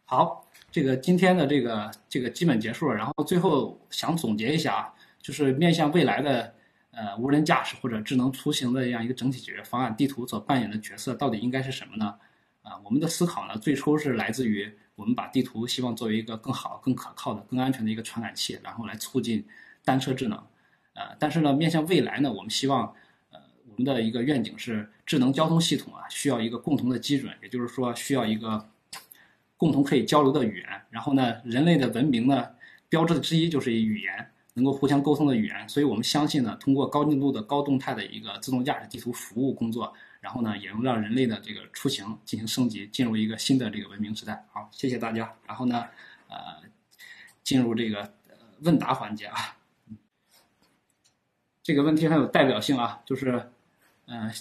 好，这个今天的这个这个基本结束了。然后最后想总结一下啊，就是面向未来的呃无人驾驶或者智能出行的这样一个整体解决方案，地图所扮演的角色到底应该是什么呢？啊，我们的思考呢，最初是来自于我们把地图希望作为一个更好、更可靠的、更安全的一个传感器，然后来促进单车智能。呃，但是呢，面向未来呢，我们希望。我们的一个愿景是，智能交通系统啊，需要一个共同的基准，也就是说，需要一个共同可以交流的语言。然后呢，人类的文明呢，标志的之一就是语言，能够互相沟通的语言。所以我们相信呢，通过高精度的高动态的一个自动驾驶地图服务工作，然后呢，也能让人类的这个出行进行升级，进入一个新的这个文明时代。好，谢谢大家。然后呢，呃，进入这个问答环节啊，这个问题很有代表性啊，就是。嗯，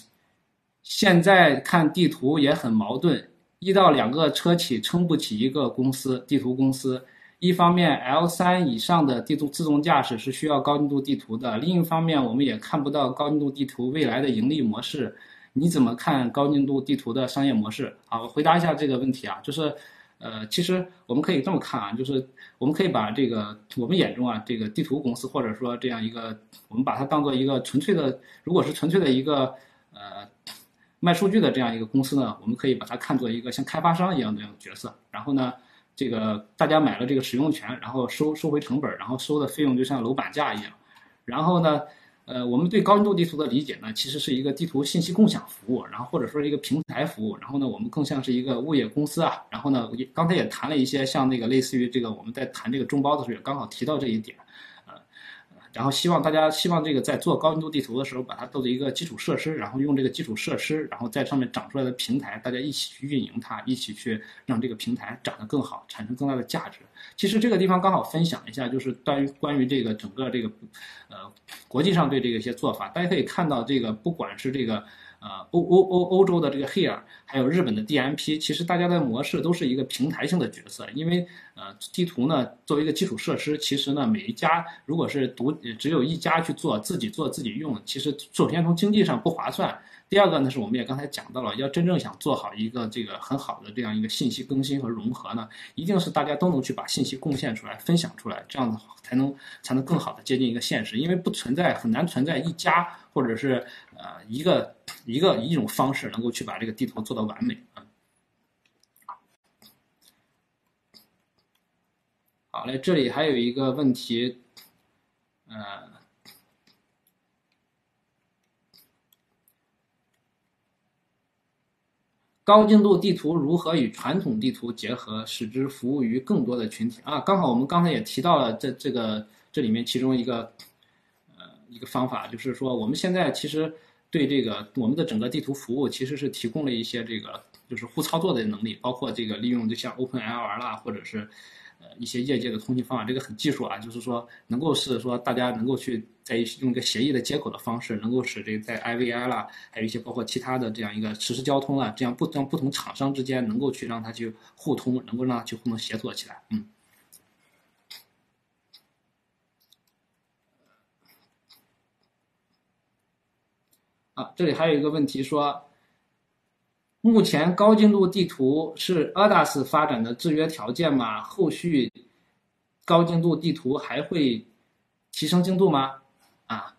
现在看地图也很矛盾，一到两个车企撑不起一个公司地图公司。一方面，L 三以上的地图自动驾驶是需要高精度地图的；另一方面，我们也看不到高精度地图未来的盈利模式。你怎么看高精度地图的商业模式？好，我回答一下这个问题啊，就是，呃，其实我们可以这么看啊，就是我们可以把这个我们眼中啊这个地图公司或者说这样一个。我们把它当做一个纯粹的，如果是纯粹的一个呃卖数据的这样一个公司呢，我们可以把它看作一个像开发商一样的样角色。然后呢，这个大家买了这个使用权，然后收收回成本，然后收的费用就像楼板价一样。然后呢，呃，我们对高精度地图的理解呢，其实是一个地图信息共享服务，然后或者说是一个平台服务。然后呢，我们更像是一个物业公司啊。然后呢，刚才也谈了一些像那个类似于这个我们在谈这个众包的时候，也刚好提到这一点。然后希望大家希望这个在做高精度地图的时候，把它作为一个基础设施，然后用这个基础设施，然后在上面长出来的平台，大家一起去运营它，一起去让这个平台长得更好，产生更大的价值。其实这个地方刚好分享一下，就是关于关于这个整个这个，呃，国际上对这个一些做法，大家可以看到这个不管是这个。呃，欧欧欧欧洲的这个 Here，还有日本的 DMP，其实大家的模式都是一个平台性的角色，因为呃，地图呢作为一个基础设施，其实呢每一家如果是独只有一家去做，自己做自己用，其实首先从经济上不划算。第二个呢，是我们也刚才讲到了，要真正想做好一个这个很好的这样一个信息更新和融合呢，一定是大家都能去把信息贡献出来、分享出来，这样子才能才能更好的接近一个现实。因为不存在很难存在一家或者是呃一个一个一种方式能够去把这个地图做到完美啊。好嘞，这里还有一个问题，呃。高精度地图如何与传统地图结合，使之服务于更多的群体啊？刚好我们刚才也提到了这这个这里面其中一个呃一个方法，就是说我们现在其实对这个我们的整个地图服务其实是提供了一些这个就是互操作的能力，包括这个利用就像 OpenLR 啦，或者是。一些业界的通信方法，这个很技术啊，就是说能够是说大家能够去在用一个协议的接口的方式，能够使这个在 IVI 啦，还有一些包括其他的这样一个实时交通啊，这样不让不同厂商之间能够去让它去互通，能够让它去互动协作起来，嗯。啊，这里还有一个问题说。目前高精度地图是 ADAS 发展的制约条件吗？后续高精度地图还会提升精度吗？啊，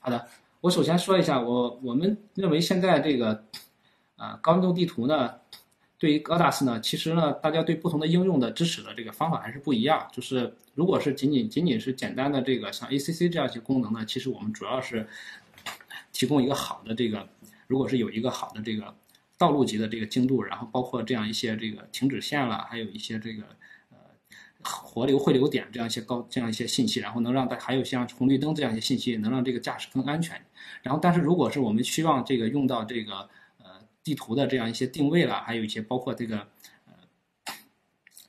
好的，我首先说一下，我我们认为现在这个啊高精度地图呢，对于 ADAS 呢，其实呢，大家对不同的应用的支持的这个方法还是不一样。就是如果是仅仅仅仅是简单的这个像 ACC 这样一些功能呢，其实我们主要是提供一个好的这个，如果是有一个好的这个。道路级的这个精度，然后包括这样一些这个停止线了，还有一些这个呃活流汇流点这样一些高这样一些信息，然后能让它还有像红绿灯这样一些信息，能让这个驾驶更安全。然后，但是如果是我们希望这个用到这个呃地图的这样一些定位了，还有一些包括这个呃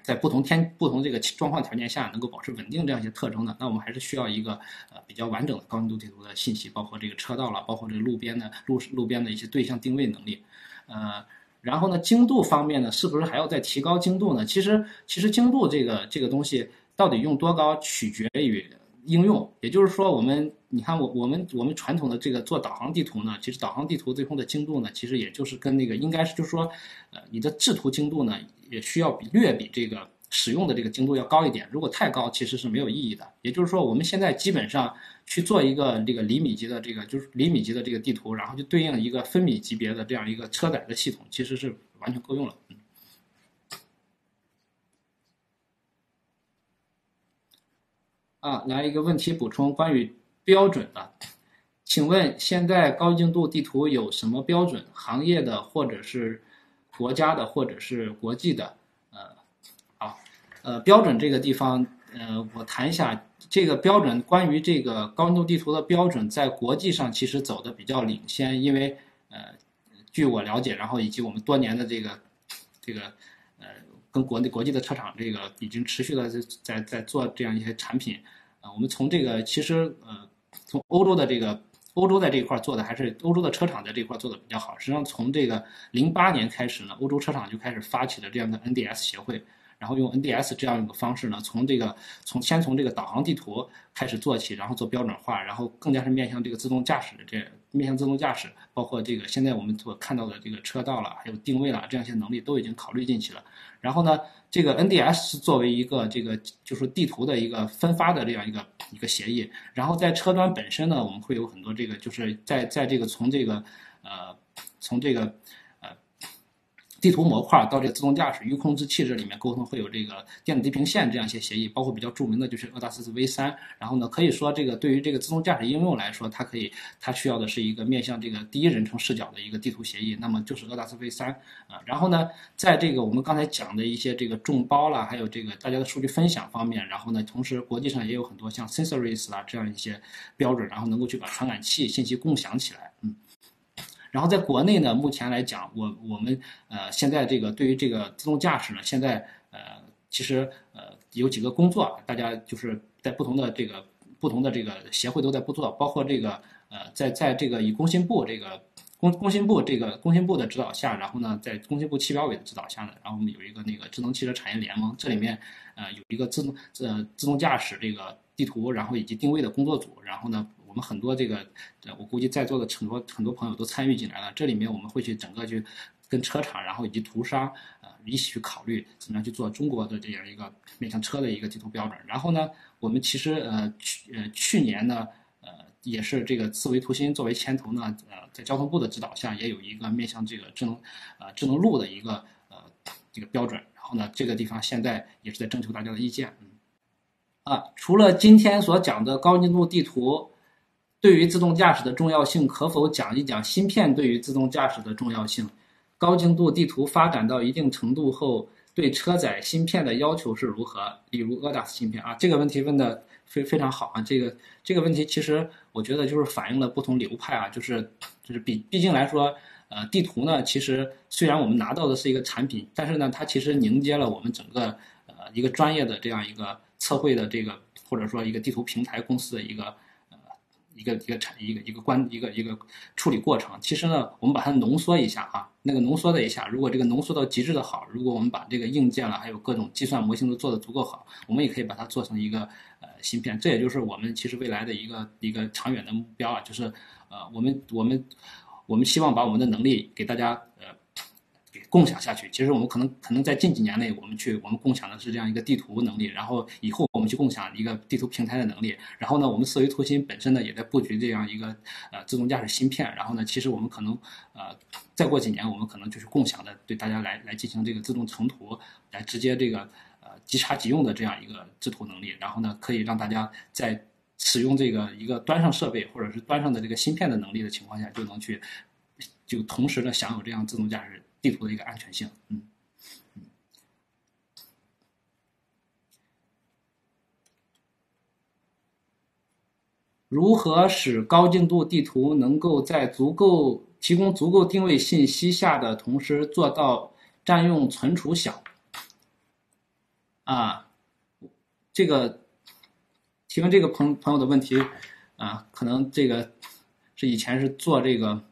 在不同天不同这个状况条件下能够保持稳定这样一些特征的，那我们还是需要一个呃比较完整的高精度地图的信息，包括这个车道了，包括这个路边的路路边的一些对象定位能力。呃，然后呢，精度方面呢，是不是还要再提高精度呢？其实，其实精度这个这个东西到底用多高，取决于应用。也就是说，我们你看，我我们我们传统的这个做导航地图呢，其实导航地图最后的精度呢，其实也就是跟那个应该是就是说，呃，你的制图精度呢，也需要比略比这个。使用的这个精度要高一点，如果太高，其实是没有意义的。也就是说，我们现在基本上去做一个这个厘米级的这个，就是厘米级的这个地图，然后就对应一个分米级别的这样一个车载的系统，其实是完全够用了。啊，来一个问题补充，关于标准的，请问现在高精度地图有什么标准？行业的，或者是国家的，或者是国际的？呃，好，呃标准这个地方，呃，我谈一下这个标准。关于这个高精度地图的标准，在国际上其实走的比较领先，因为呃，据我了解，然后以及我们多年的这个这个呃，跟国内国际的车厂这个已经持续的在在在做这样一些产品啊。我们从这个其实呃，从欧洲的这个欧洲在这一块做的还是欧洲的车厂在这块做的比较好。实际上从这个零八年开始呢，欧洲车厂就开始发起了这样的 NDS 协会。然后用 NDS 这样一个方式呢，从这个从先从这个导航地图开始做起，然后做标准化，然后更加是面向这个自动驾驶的这面向自动驾驶，包括这个现在我们所看到的这个车道了，还有定位了这样一些能力都已经考虑进去了。然后呢，这个 NDS 是作为一个这个就是地图的一个分发的这样一个一个协议。然后在车端本身呢，我们会有很多这个就是在在这个从这个呃从这个。地图模块到这个自动驾驶域控制器这里面沟通会有这个电子地平线这样一些协议，包括比较著名的就是鄂达斯 V 三。然后呢，可以说这个对于这个自动驾驶应用来说，它可以它需要的是一个面向这个第一人称视角的一个地图协议，那么就是鄂达斯 V 三啊。然后呢，在这个我们刚才讲的一些这个众包啦，还有这个大家的数据分享方面，然后呢，同时国际上也有很多像 Sensoris 啦这样一些标准，然后能够去把传感器信息共享起来，嗯。然后在国内呢，目前来讲，我我们呃现在这个对于这个自动驾驶呢，现在呃其实呃有几个工作，大家就是在不同的这个不同的这个协会都在不做，包括这个呃在在这个以工信部这个工工信部这个工信部的指导下，然后呢在工信部汽标委的指导下呢，然后我们有一个那个智能汽车产业联盟，这里面呃有一个自动呃自动驾驶这个地图，然后以及定位的工作组，然后呢。我们很多这个，我估计在座的很多很多朋友都参与进来了。这里面我们会去整个去跟车厂，然后以及图商，呃，一起去考虑怎么样去做中国的这样一个面向车的一个地图标准。然后呢，我们其实呃去呃去年呢，呃也是这个思维图新作为牵头呢，呃在交通部的指导下，也有一个面向这个智能呃智能路的一个呃这个标准。然后呢，这个地方现在也是在征求大家的意见。嗯，啊，除了今天所讲的高精度地图。对于自动驾驶的重要性，可否讲一讲芯片对于自动驾驶的重要性？高精度地图发展到一定程度后，对车载芯片的要求是如何？例如 ADAS 芯片啊，这个问题问的非非常好啊。这个这个问题其实我觉得就是反映了不同流派啊，就是就是毕毕竟来说，呃，地图呢，其实虽然我们拿到的是一个产品，但是呢，它其实凝结了我们整个呃一个专业的这样一个测绘的这个或者说一个地图平台公司的一个。一个一个产一个一个关一个一个处理过程，其实呢，我们把它浓缩一下哈，那个浓缩的一下，如果这个浓缩到极致的好，如果我们把这个硬件了，还有各种计算模型都做得足够好，我们也可以把它做成一个呃芯片，这也就是我们其实未来的一个一个长远的目标啊，就是呃我们我们我们希望把我们的能力给大家呃。共享下去，其实我们可能可能在近几年内，我们去我们共享的是这样一个地图能力，然后以后我们去共享一个地图平台的能力，然后呢，我们思维图新本身呢也在布局这样一个呃自动驾驶芯片，然后呢，其实我们可能呃再过几年，我们可能就是共享的对大家来来进行这个自动成图，来直接这个呃即插即用的这样一个制图能力，然后呢，可以让大家在使用这个一个端上设备或者是端上的这个芯片的能力的情况下，就能去就同时呢享有这样自动驾驶。地图的一个安全性，嗯，如何使高精度地图能够在足够提供足够定位信息下的同时做到占用存储小？啊，这个提问这个朋朋友的问题啊，可能这个是以前是做这个。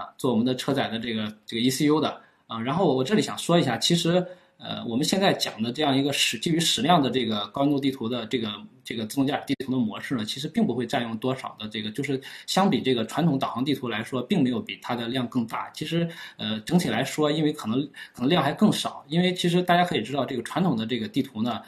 啊，做我们的车载的这个这个 ECU 的啊，然后我这里想说一下，其实呃，我们现在讲的这样一个矢基于矢量的这个高精度地图的这个这个自动驾驶地图的模式呢，其实并不会占用多少的这个，就是相比这个传统导航地图来说，并没有比它的量更大。其实呃，整体来说，因为可能可能量还更少，因为其实大家可以知道，这个传统的这个地图呢。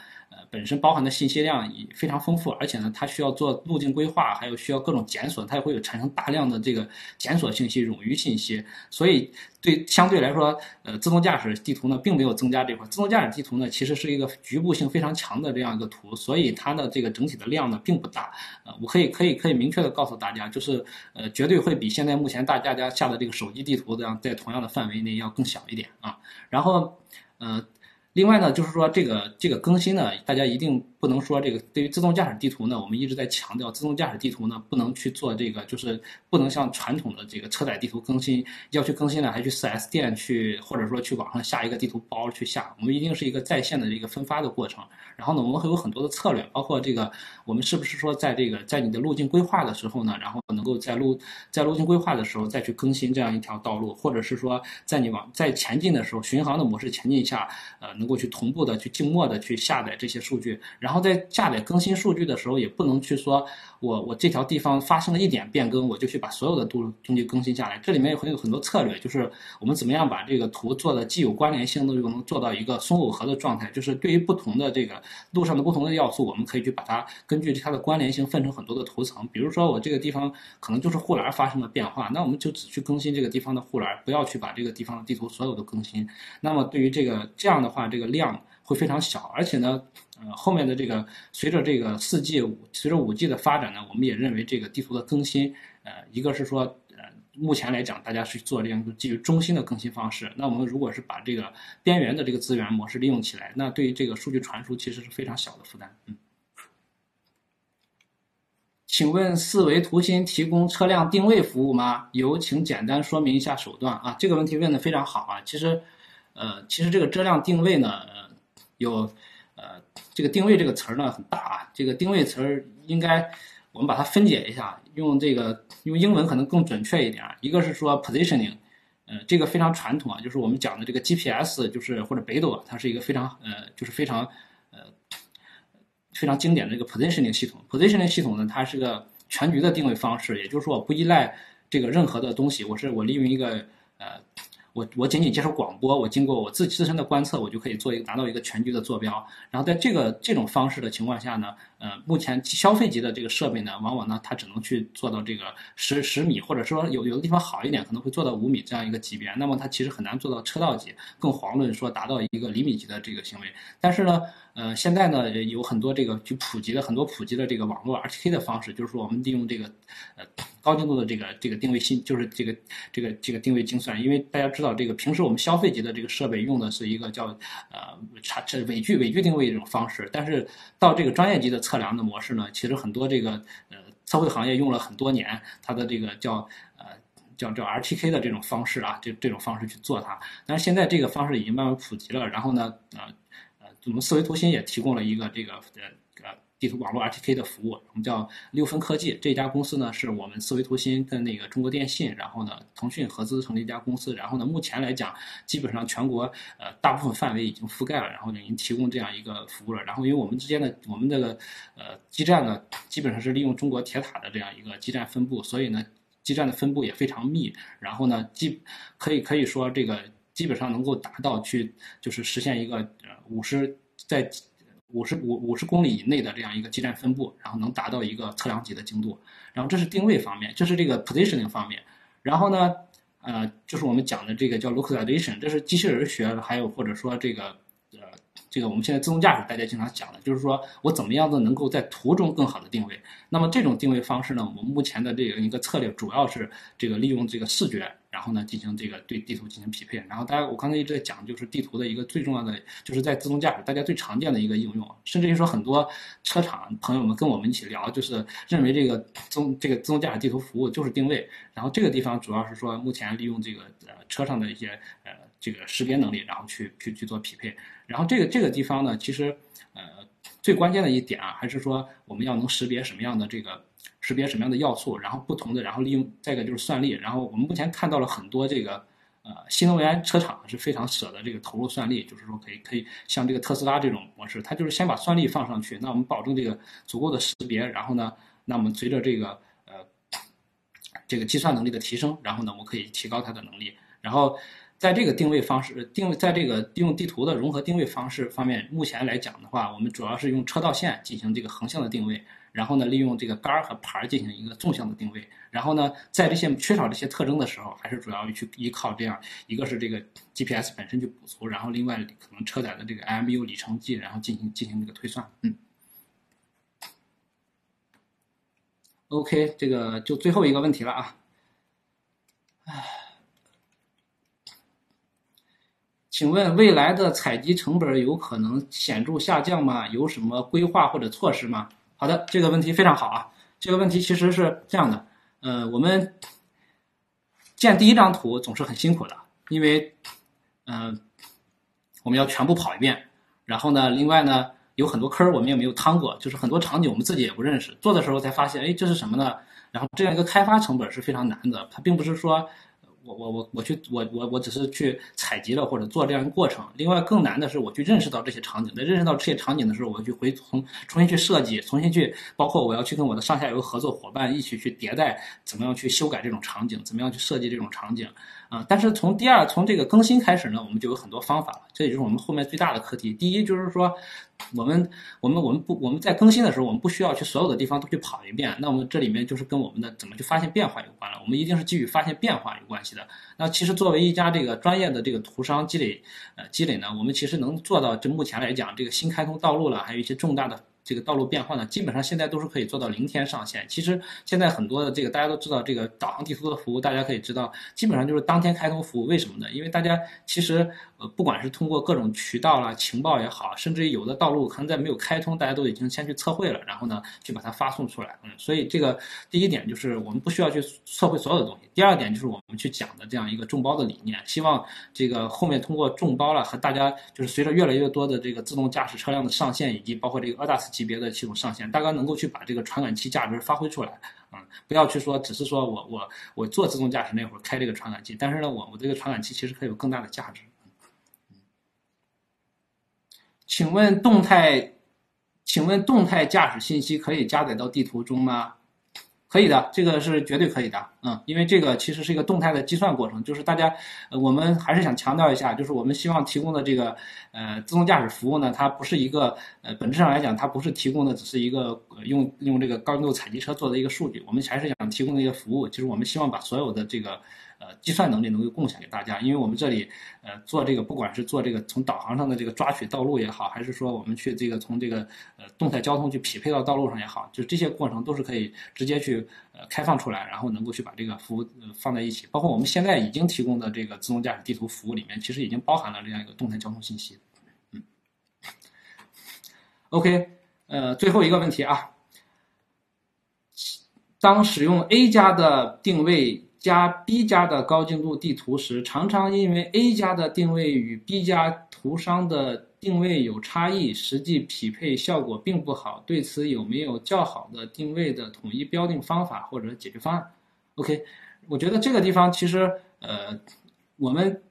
本身包含的信息量也非常丰富，而且呢，它需要做路径规划，还有需要各种检索，它也会有产生大量的这个检索信息、冗余信息。所以，对相对来说，呃，自动驾驶地图呢，并没有增加这块。自动驾驶地图呢，其实是一个局部性非常强的这样一个图，所以它的这个整体的量呢，并不大。呃，我可以可以可以明确的告诉大家，就是呃，绝对会比现在目前大家家下的这个手机地图这样在同样的范围内要更小一点啊。然后，呃。另外呢，就是说这个这个更新呢，大家一定不能说这个对于自动驾驶地图呢，我们一直在强调，自动驾驶地图呢不能去做这个，就是不能像传统的这个车载地图更新，要去更新呢还去 4S 店去，或者说去网上下一个地图包去下，我们一定是一个在线的一个分发的过程。然后呢，我们会有很多的策略，包括这个我们是不是说在这个在你的路径规划的时候呢，然后能够在路在路径规划的时候再去更新这样一条道路，或者是说在你往在前进的时候巡航的模式前进下，呃。能够去同步的去静默的去下载这些数据，然后在下载更新数据的时候，也不能去说我我这条地方发生了一点变更，我就去把所有的东东西更新下来。这里面有很有很多策略，就是我们怎么样把这个图做的既有关联性，又能做到一个松耦合的状态。就是对于不同的这个路上的不同的要素，我们可以去把它根据它的关联性分成很多的图层。比如说我这个地方可能就是护栏发生了变化，那我们就只去更新这个地方的护栏，不要去把这个地方的地图所有的更新。那么对于这个这样的话，这个量会非常小，而且呢，呃，后面的这个随着这个四 G 五随着五 G 的发展呢，我们也认为这个地图的更新，呃，一个是说，呃，目前来讲大家是做这样一个基于中心的更新方式。那我们如果是把这个边缘的这个资源模式利用起来，那对于这个数据传输其实是非常小的负担。嗯，请问四维图新提供车辆定位服务吗？有，请简单说明一下手段啊。这个问题问的非常好啊，其实。呃，其实这个车辆定位呢，有，呃，这个定位这个词儿呢很大啊。这个定位词儿应该我们把它分解一下，用这个用英文可能更准确一点。一个是说 positioning，呃，这个非常传统啊，就是我们讲的这个 GPS，就是或者北斗，它是一个非常呃，就是非常呃非常经典的这个 positioning 系统。positioning 系统呢，它是个全局的定位方式，也就是说我不依赖这个任何的东西，我是我利用一个呃。我我仅仅接受广播，我经过我自自身的观测，我就可以做一个达到一个全局的坐标。然后在这个这种方式的情况下呢，呃，目前消费级的这个设备呢，往往呢它只能去做到这个十十米，或者说有有的地方好一点，可能会做到五米这样一个级别。那么它其实很难做到车道级，更遑论说达到一个厘米级的这个行为。但是呢，呃，现在呢有很多这个去普及的很多普及的这个网络 RTK 的方式，就是说我们利用这个呃高精度的这个这个定位信，就是这个这个这个定位精算，因为大家知道这个平时我们消费级的这个设备用的是一个叫呃查这伪距伪距定位这种方式，但是到这个专业级的测测量的模式呢，其实很多这个呃测绘行业用了很多年，它的这个叫呃叫叫 RTK 的这种方式啊，这这种方式去做它，但是现在这个方式已经慢慢普及了，然后呢呃呃我们四维图形也提供了一个这个呃。地图网络 RTK 的服务，我们叫六分科技。这家公司呢，是我们思维图新跟那个中国电信，然后呢，腾讯合资成立一家公司。然后呢，目前来讲，基本上全国呃大部分范围已经覆盖了，然后呢，已经提供这样一个服务了。然后，因为我们之间的我们这个呃基站呢，基本上是利用中国铁塔的这样一个基站分布，所以呢，基站的分布也非常密。然后呢，基可以可以说这个基本上能够达到去就是实现一个呃五十在。五十五五十公里以内的这样一个基站分布，然后能达到一个测量级的精度。然后这是定位方面，这是这个 positioning 方面。然后呢，呃，就是我们讲的这个叫 localization，这是机器人学，还有或者说这个呃，这个我们现在自动驾驶大家经常讲的，就是说我怎么样子能够在图中更好的定位。那么这种定位方式呢，我们目前的这个一个策略主要是这个利用这个视觉。然后呢，进行这个对地图进行匹配。然后大家，我刚才一直在讲，就是地图的一个最重要的，就是在自动驾驶大家最常见的一个应用。甚至于说，很多车厂朋友们跟我们一起聊，就是认为这个中这个自动驾驶地图服务就是定位。然后这个地方主要是说，目前利用这个呃车上的一些呃这个识别能力，然后去去去做匹配。然后这个这个地方呢，其实呃最关键的一点啊，还是说我们要能识别什么样的这个。识别什么样的要素，然后不同的，然后利用再一个就是算力，然后我们目前看到了很多这个呃新能源车厂是非常舍得这个投入算力，就是说可以可以像这个特斯拉这种模式，它就是先把算力放上去，那我们保证这个足够的识别，然后呢，那我们随着这个呃这个计算能力的提升，然后呢，我可以提高它的能力，然后在这个定位方式定位，在这个利用地图的融合定位方式方面，目前来讲的话，我们主要是用车道线进行这个横向的定位。然后呢，利用这个杆儿和牌儿进行一个纵向的定位。然后呢，在这些缺少这些特征的时候，还是主要去依靠这样一个是这个 GPS 本身去补足，然后另外可能车载的这个 IMU 里程计，然后进行进行这个推算。嗯。OK，这个就最后一个问题了啊。唉，请问未来的采集成本有可能显著下降吗？有什么规划或者措施吗？好的，这个问题非常好啊。这个问题其实是这样的，呃，我们建第一张图总是很辛苦的，因为，嗯，我们要全部跑一遍。然后呢，另外呢，有很多坑我们也没有趟过，就是很多场景我们自己也不认识，做的时候才发现，哎，这是什么呢？然后这样一个开发成本是非常难的。它并不是说我我我我去我我我只是去采集了或者做这样一个过程。另外更难的是我去认识到这些场景，在认识到这些场景的时候，我去回重重新去设计，重新去包括我要去跟我的上下游合作伙伴一起去迭代，怎么样去修改这种场景，怎么样去设计这种场景啊。但是从第二从这个更新开始呢，我们就有很多方法了，这也就是我们后面最大的课题。第一就是说。我们我们我们不我们在更新的时候，我们不需要去所有的地方都去跑一遍。那我们这里面就是跟我们的怎么去发现变化有关了。我们一定是基于发现变化有关系的。那其实作为一家这个专业的这个图商积累呃积累呢，我们其实能做到，就目前来讲，这个新开通道路了，还有一些重大的。这个道路变换呢，基本上现在都是可以做到零天上线。其实现在很多的这个大家都知道，这个导航地图的服务，大家可以知道，基本上就是当天开通服务。为什么呢？因为大家其实呃，不管是通过各种渠道啦、情报也好，甚至于有的道路可能在没有开通，大家都已经先去测绘了，然后呢，去把它发送出来。嗯，所以这个第一点就是我们不需要去测绘所有的东西。第二点就是我们去讲的这样一个众包的理念，希望这个后面通过众包了和大家就是随着越来越多的这个自动驾驶车辆的上线，以及包括这个 ADAS 级别的系统上线，大家能够去把这个传感器价值发挥出来，嗯，不要去说只是说我我我做自动驾驶那会儿开这个传感器，但是呢，我我这个传感器其实可以有更大的价值。请问动态，请问动态驾驶信息可以加载到地图中吗？可以的，这个是绝对可以的，嗯，因为这个其实是一个动态的计算过程，就是大家，呃，我们还是想强调一下，就是我们希望提供的这个，呃，自动驾驶服务呢，它不是一个，呃，本质上来讲，它不是提供的只是一个用用这个高精度采集车做的一个数据，我们还是想提供的一个服务，就是我们希望把所有的这个。呃，计算能力能够共享给大家，因为我们这里，呃，做这个，不管是做这个从导航上的这个抓取道路也好，还是说我们去这个从这个呃动态交通去匹配到道路上也好，就这些过程都是可以直接去呃开放出来，然后能够去把这个服务放在一起。包括我们现在已经提供的这个自动驾驶地图服务里面，其实已经包含了这样一个动态交通信息。嗯，OK，呃，最后一个问题啊，当使用 A 加的定位。加 B 加的高精度地图时，常常因为 A 加的定位与 B 加图商的定位有差异，实际匹配效果并不好。对此有没有较好的定位的统一标定方法或者解决方案？OK，我觉得这个地方其实，呃，我们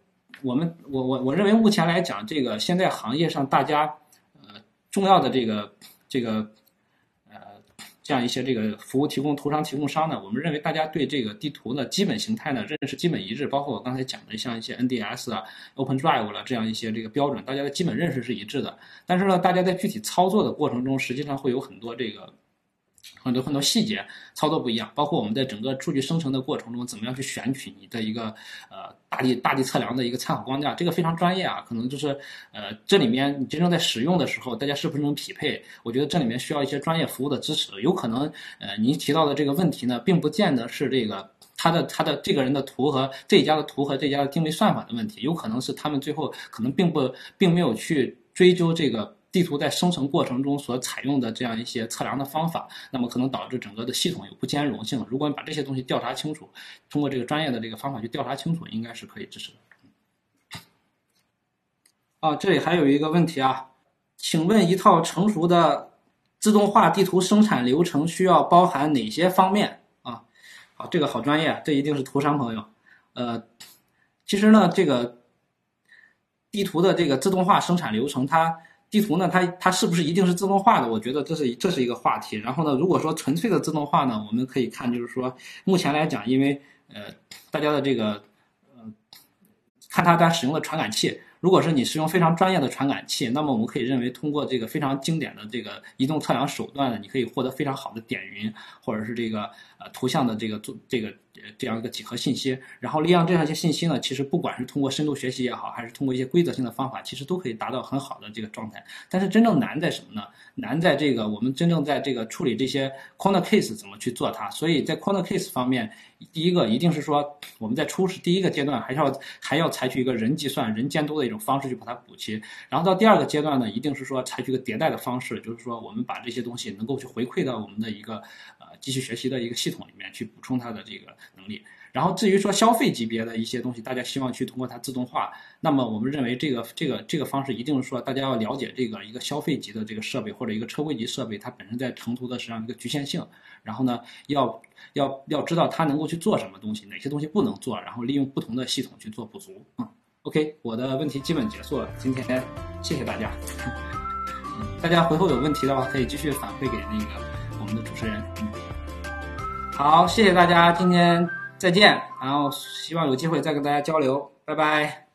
我们我我我认为目前来讲，这个现在行业上大家呃重要的这个这个。这样一些这个服务提供图商提供商呢，我们认为大家对这个地图呢基本形态呢认识基本一致，包括我刚才讲的像一些 NDS 啊、OpenDrive 了这样一些这个标准，大家的基本认识是一致的。但是呢，大家在具体操作的过程中，实际上会有很多这个。很多很多细节操作不一样，包括我们在整个数据生成的过程中，怎么样去选取你的一个呃大地大地测量的一个参考框架，这个非常专业啊。可能就是呃这里面你真正在使用的时候，大家是不是能匹配？我觉得这里面需要一些专业服务的支持。有可能呃您提到的这个问题呢，并不见得是这个他的他的这个人的图和这家的图和这家的定位算法的问题，有可能是他们最后可能并不并没有去追究这个。地图在生成过程中所采用的这样一些测量的方法，那么可能导致整个的系统有不兼容性。如果你把这些东西调查清楚，通过这个专业的这个方法去调查清楚，应该是可以支持的。啊，这里还有一个问题啊，请问一套成熟的自动化地图生产流程需要包含哪些方面啊？好，这个好专业，这一定是图商朋友。呃，其实呢，这个地图的这个自动化生产流程，它地图呢，它它是不是一定是自动化的？我觉得这是这是一个话题。然后呢，如果说纯粹的自动化呢，我们可以看，就是说目前来讲，因为呃大家的这个呃看它它使用的传感器，如果是你使用非常专业的传感器，那么我们可以认为通过这个非常经典的这个移动测量手段呢，你可以获得非常好的点云或者是这个呃图像的这个做这个。这样一个几何信息，然后利用这样一些信息呢，其实不管是通过深度学习也好，还是通过一些规则性的方法，其实都可以达到很好的这个状态。但是真正难在什么呢？难在这个我们真正在这个处理这些 corner case 怎么去做它。所以在 corner case 方面，第一个一定是说我们在初始第一个阶段还是要还要采取一个人计算、人监督的一种方式去把它补齐。然后到第二个阶段呢，一定是说采取一个迭代的方式，就是说我们把这些东西能够去回馈到我们的一个机器学习的一个系统里面去补充它的这个。能力，然后至于说消费级别的一些东西，大家希望去通过它自动化，那么我们认为这个这个这个方式一定是说大家要了解这个一个消费级的这个设备或者一个车规级设备它本身在成图的实际上一个局限性，然后呢要要要知道它能够去做什么东西，哪些东西不能做，然后利用不同的系统去做补足。嗯，OK，我的问题基本结束了，今天谢谢大家。大家回头有问题的话，可以继续反馈给那个我们的主持人。好，谢谢大家，今天再见，然后希望有机会再跟大家交流，拜拜。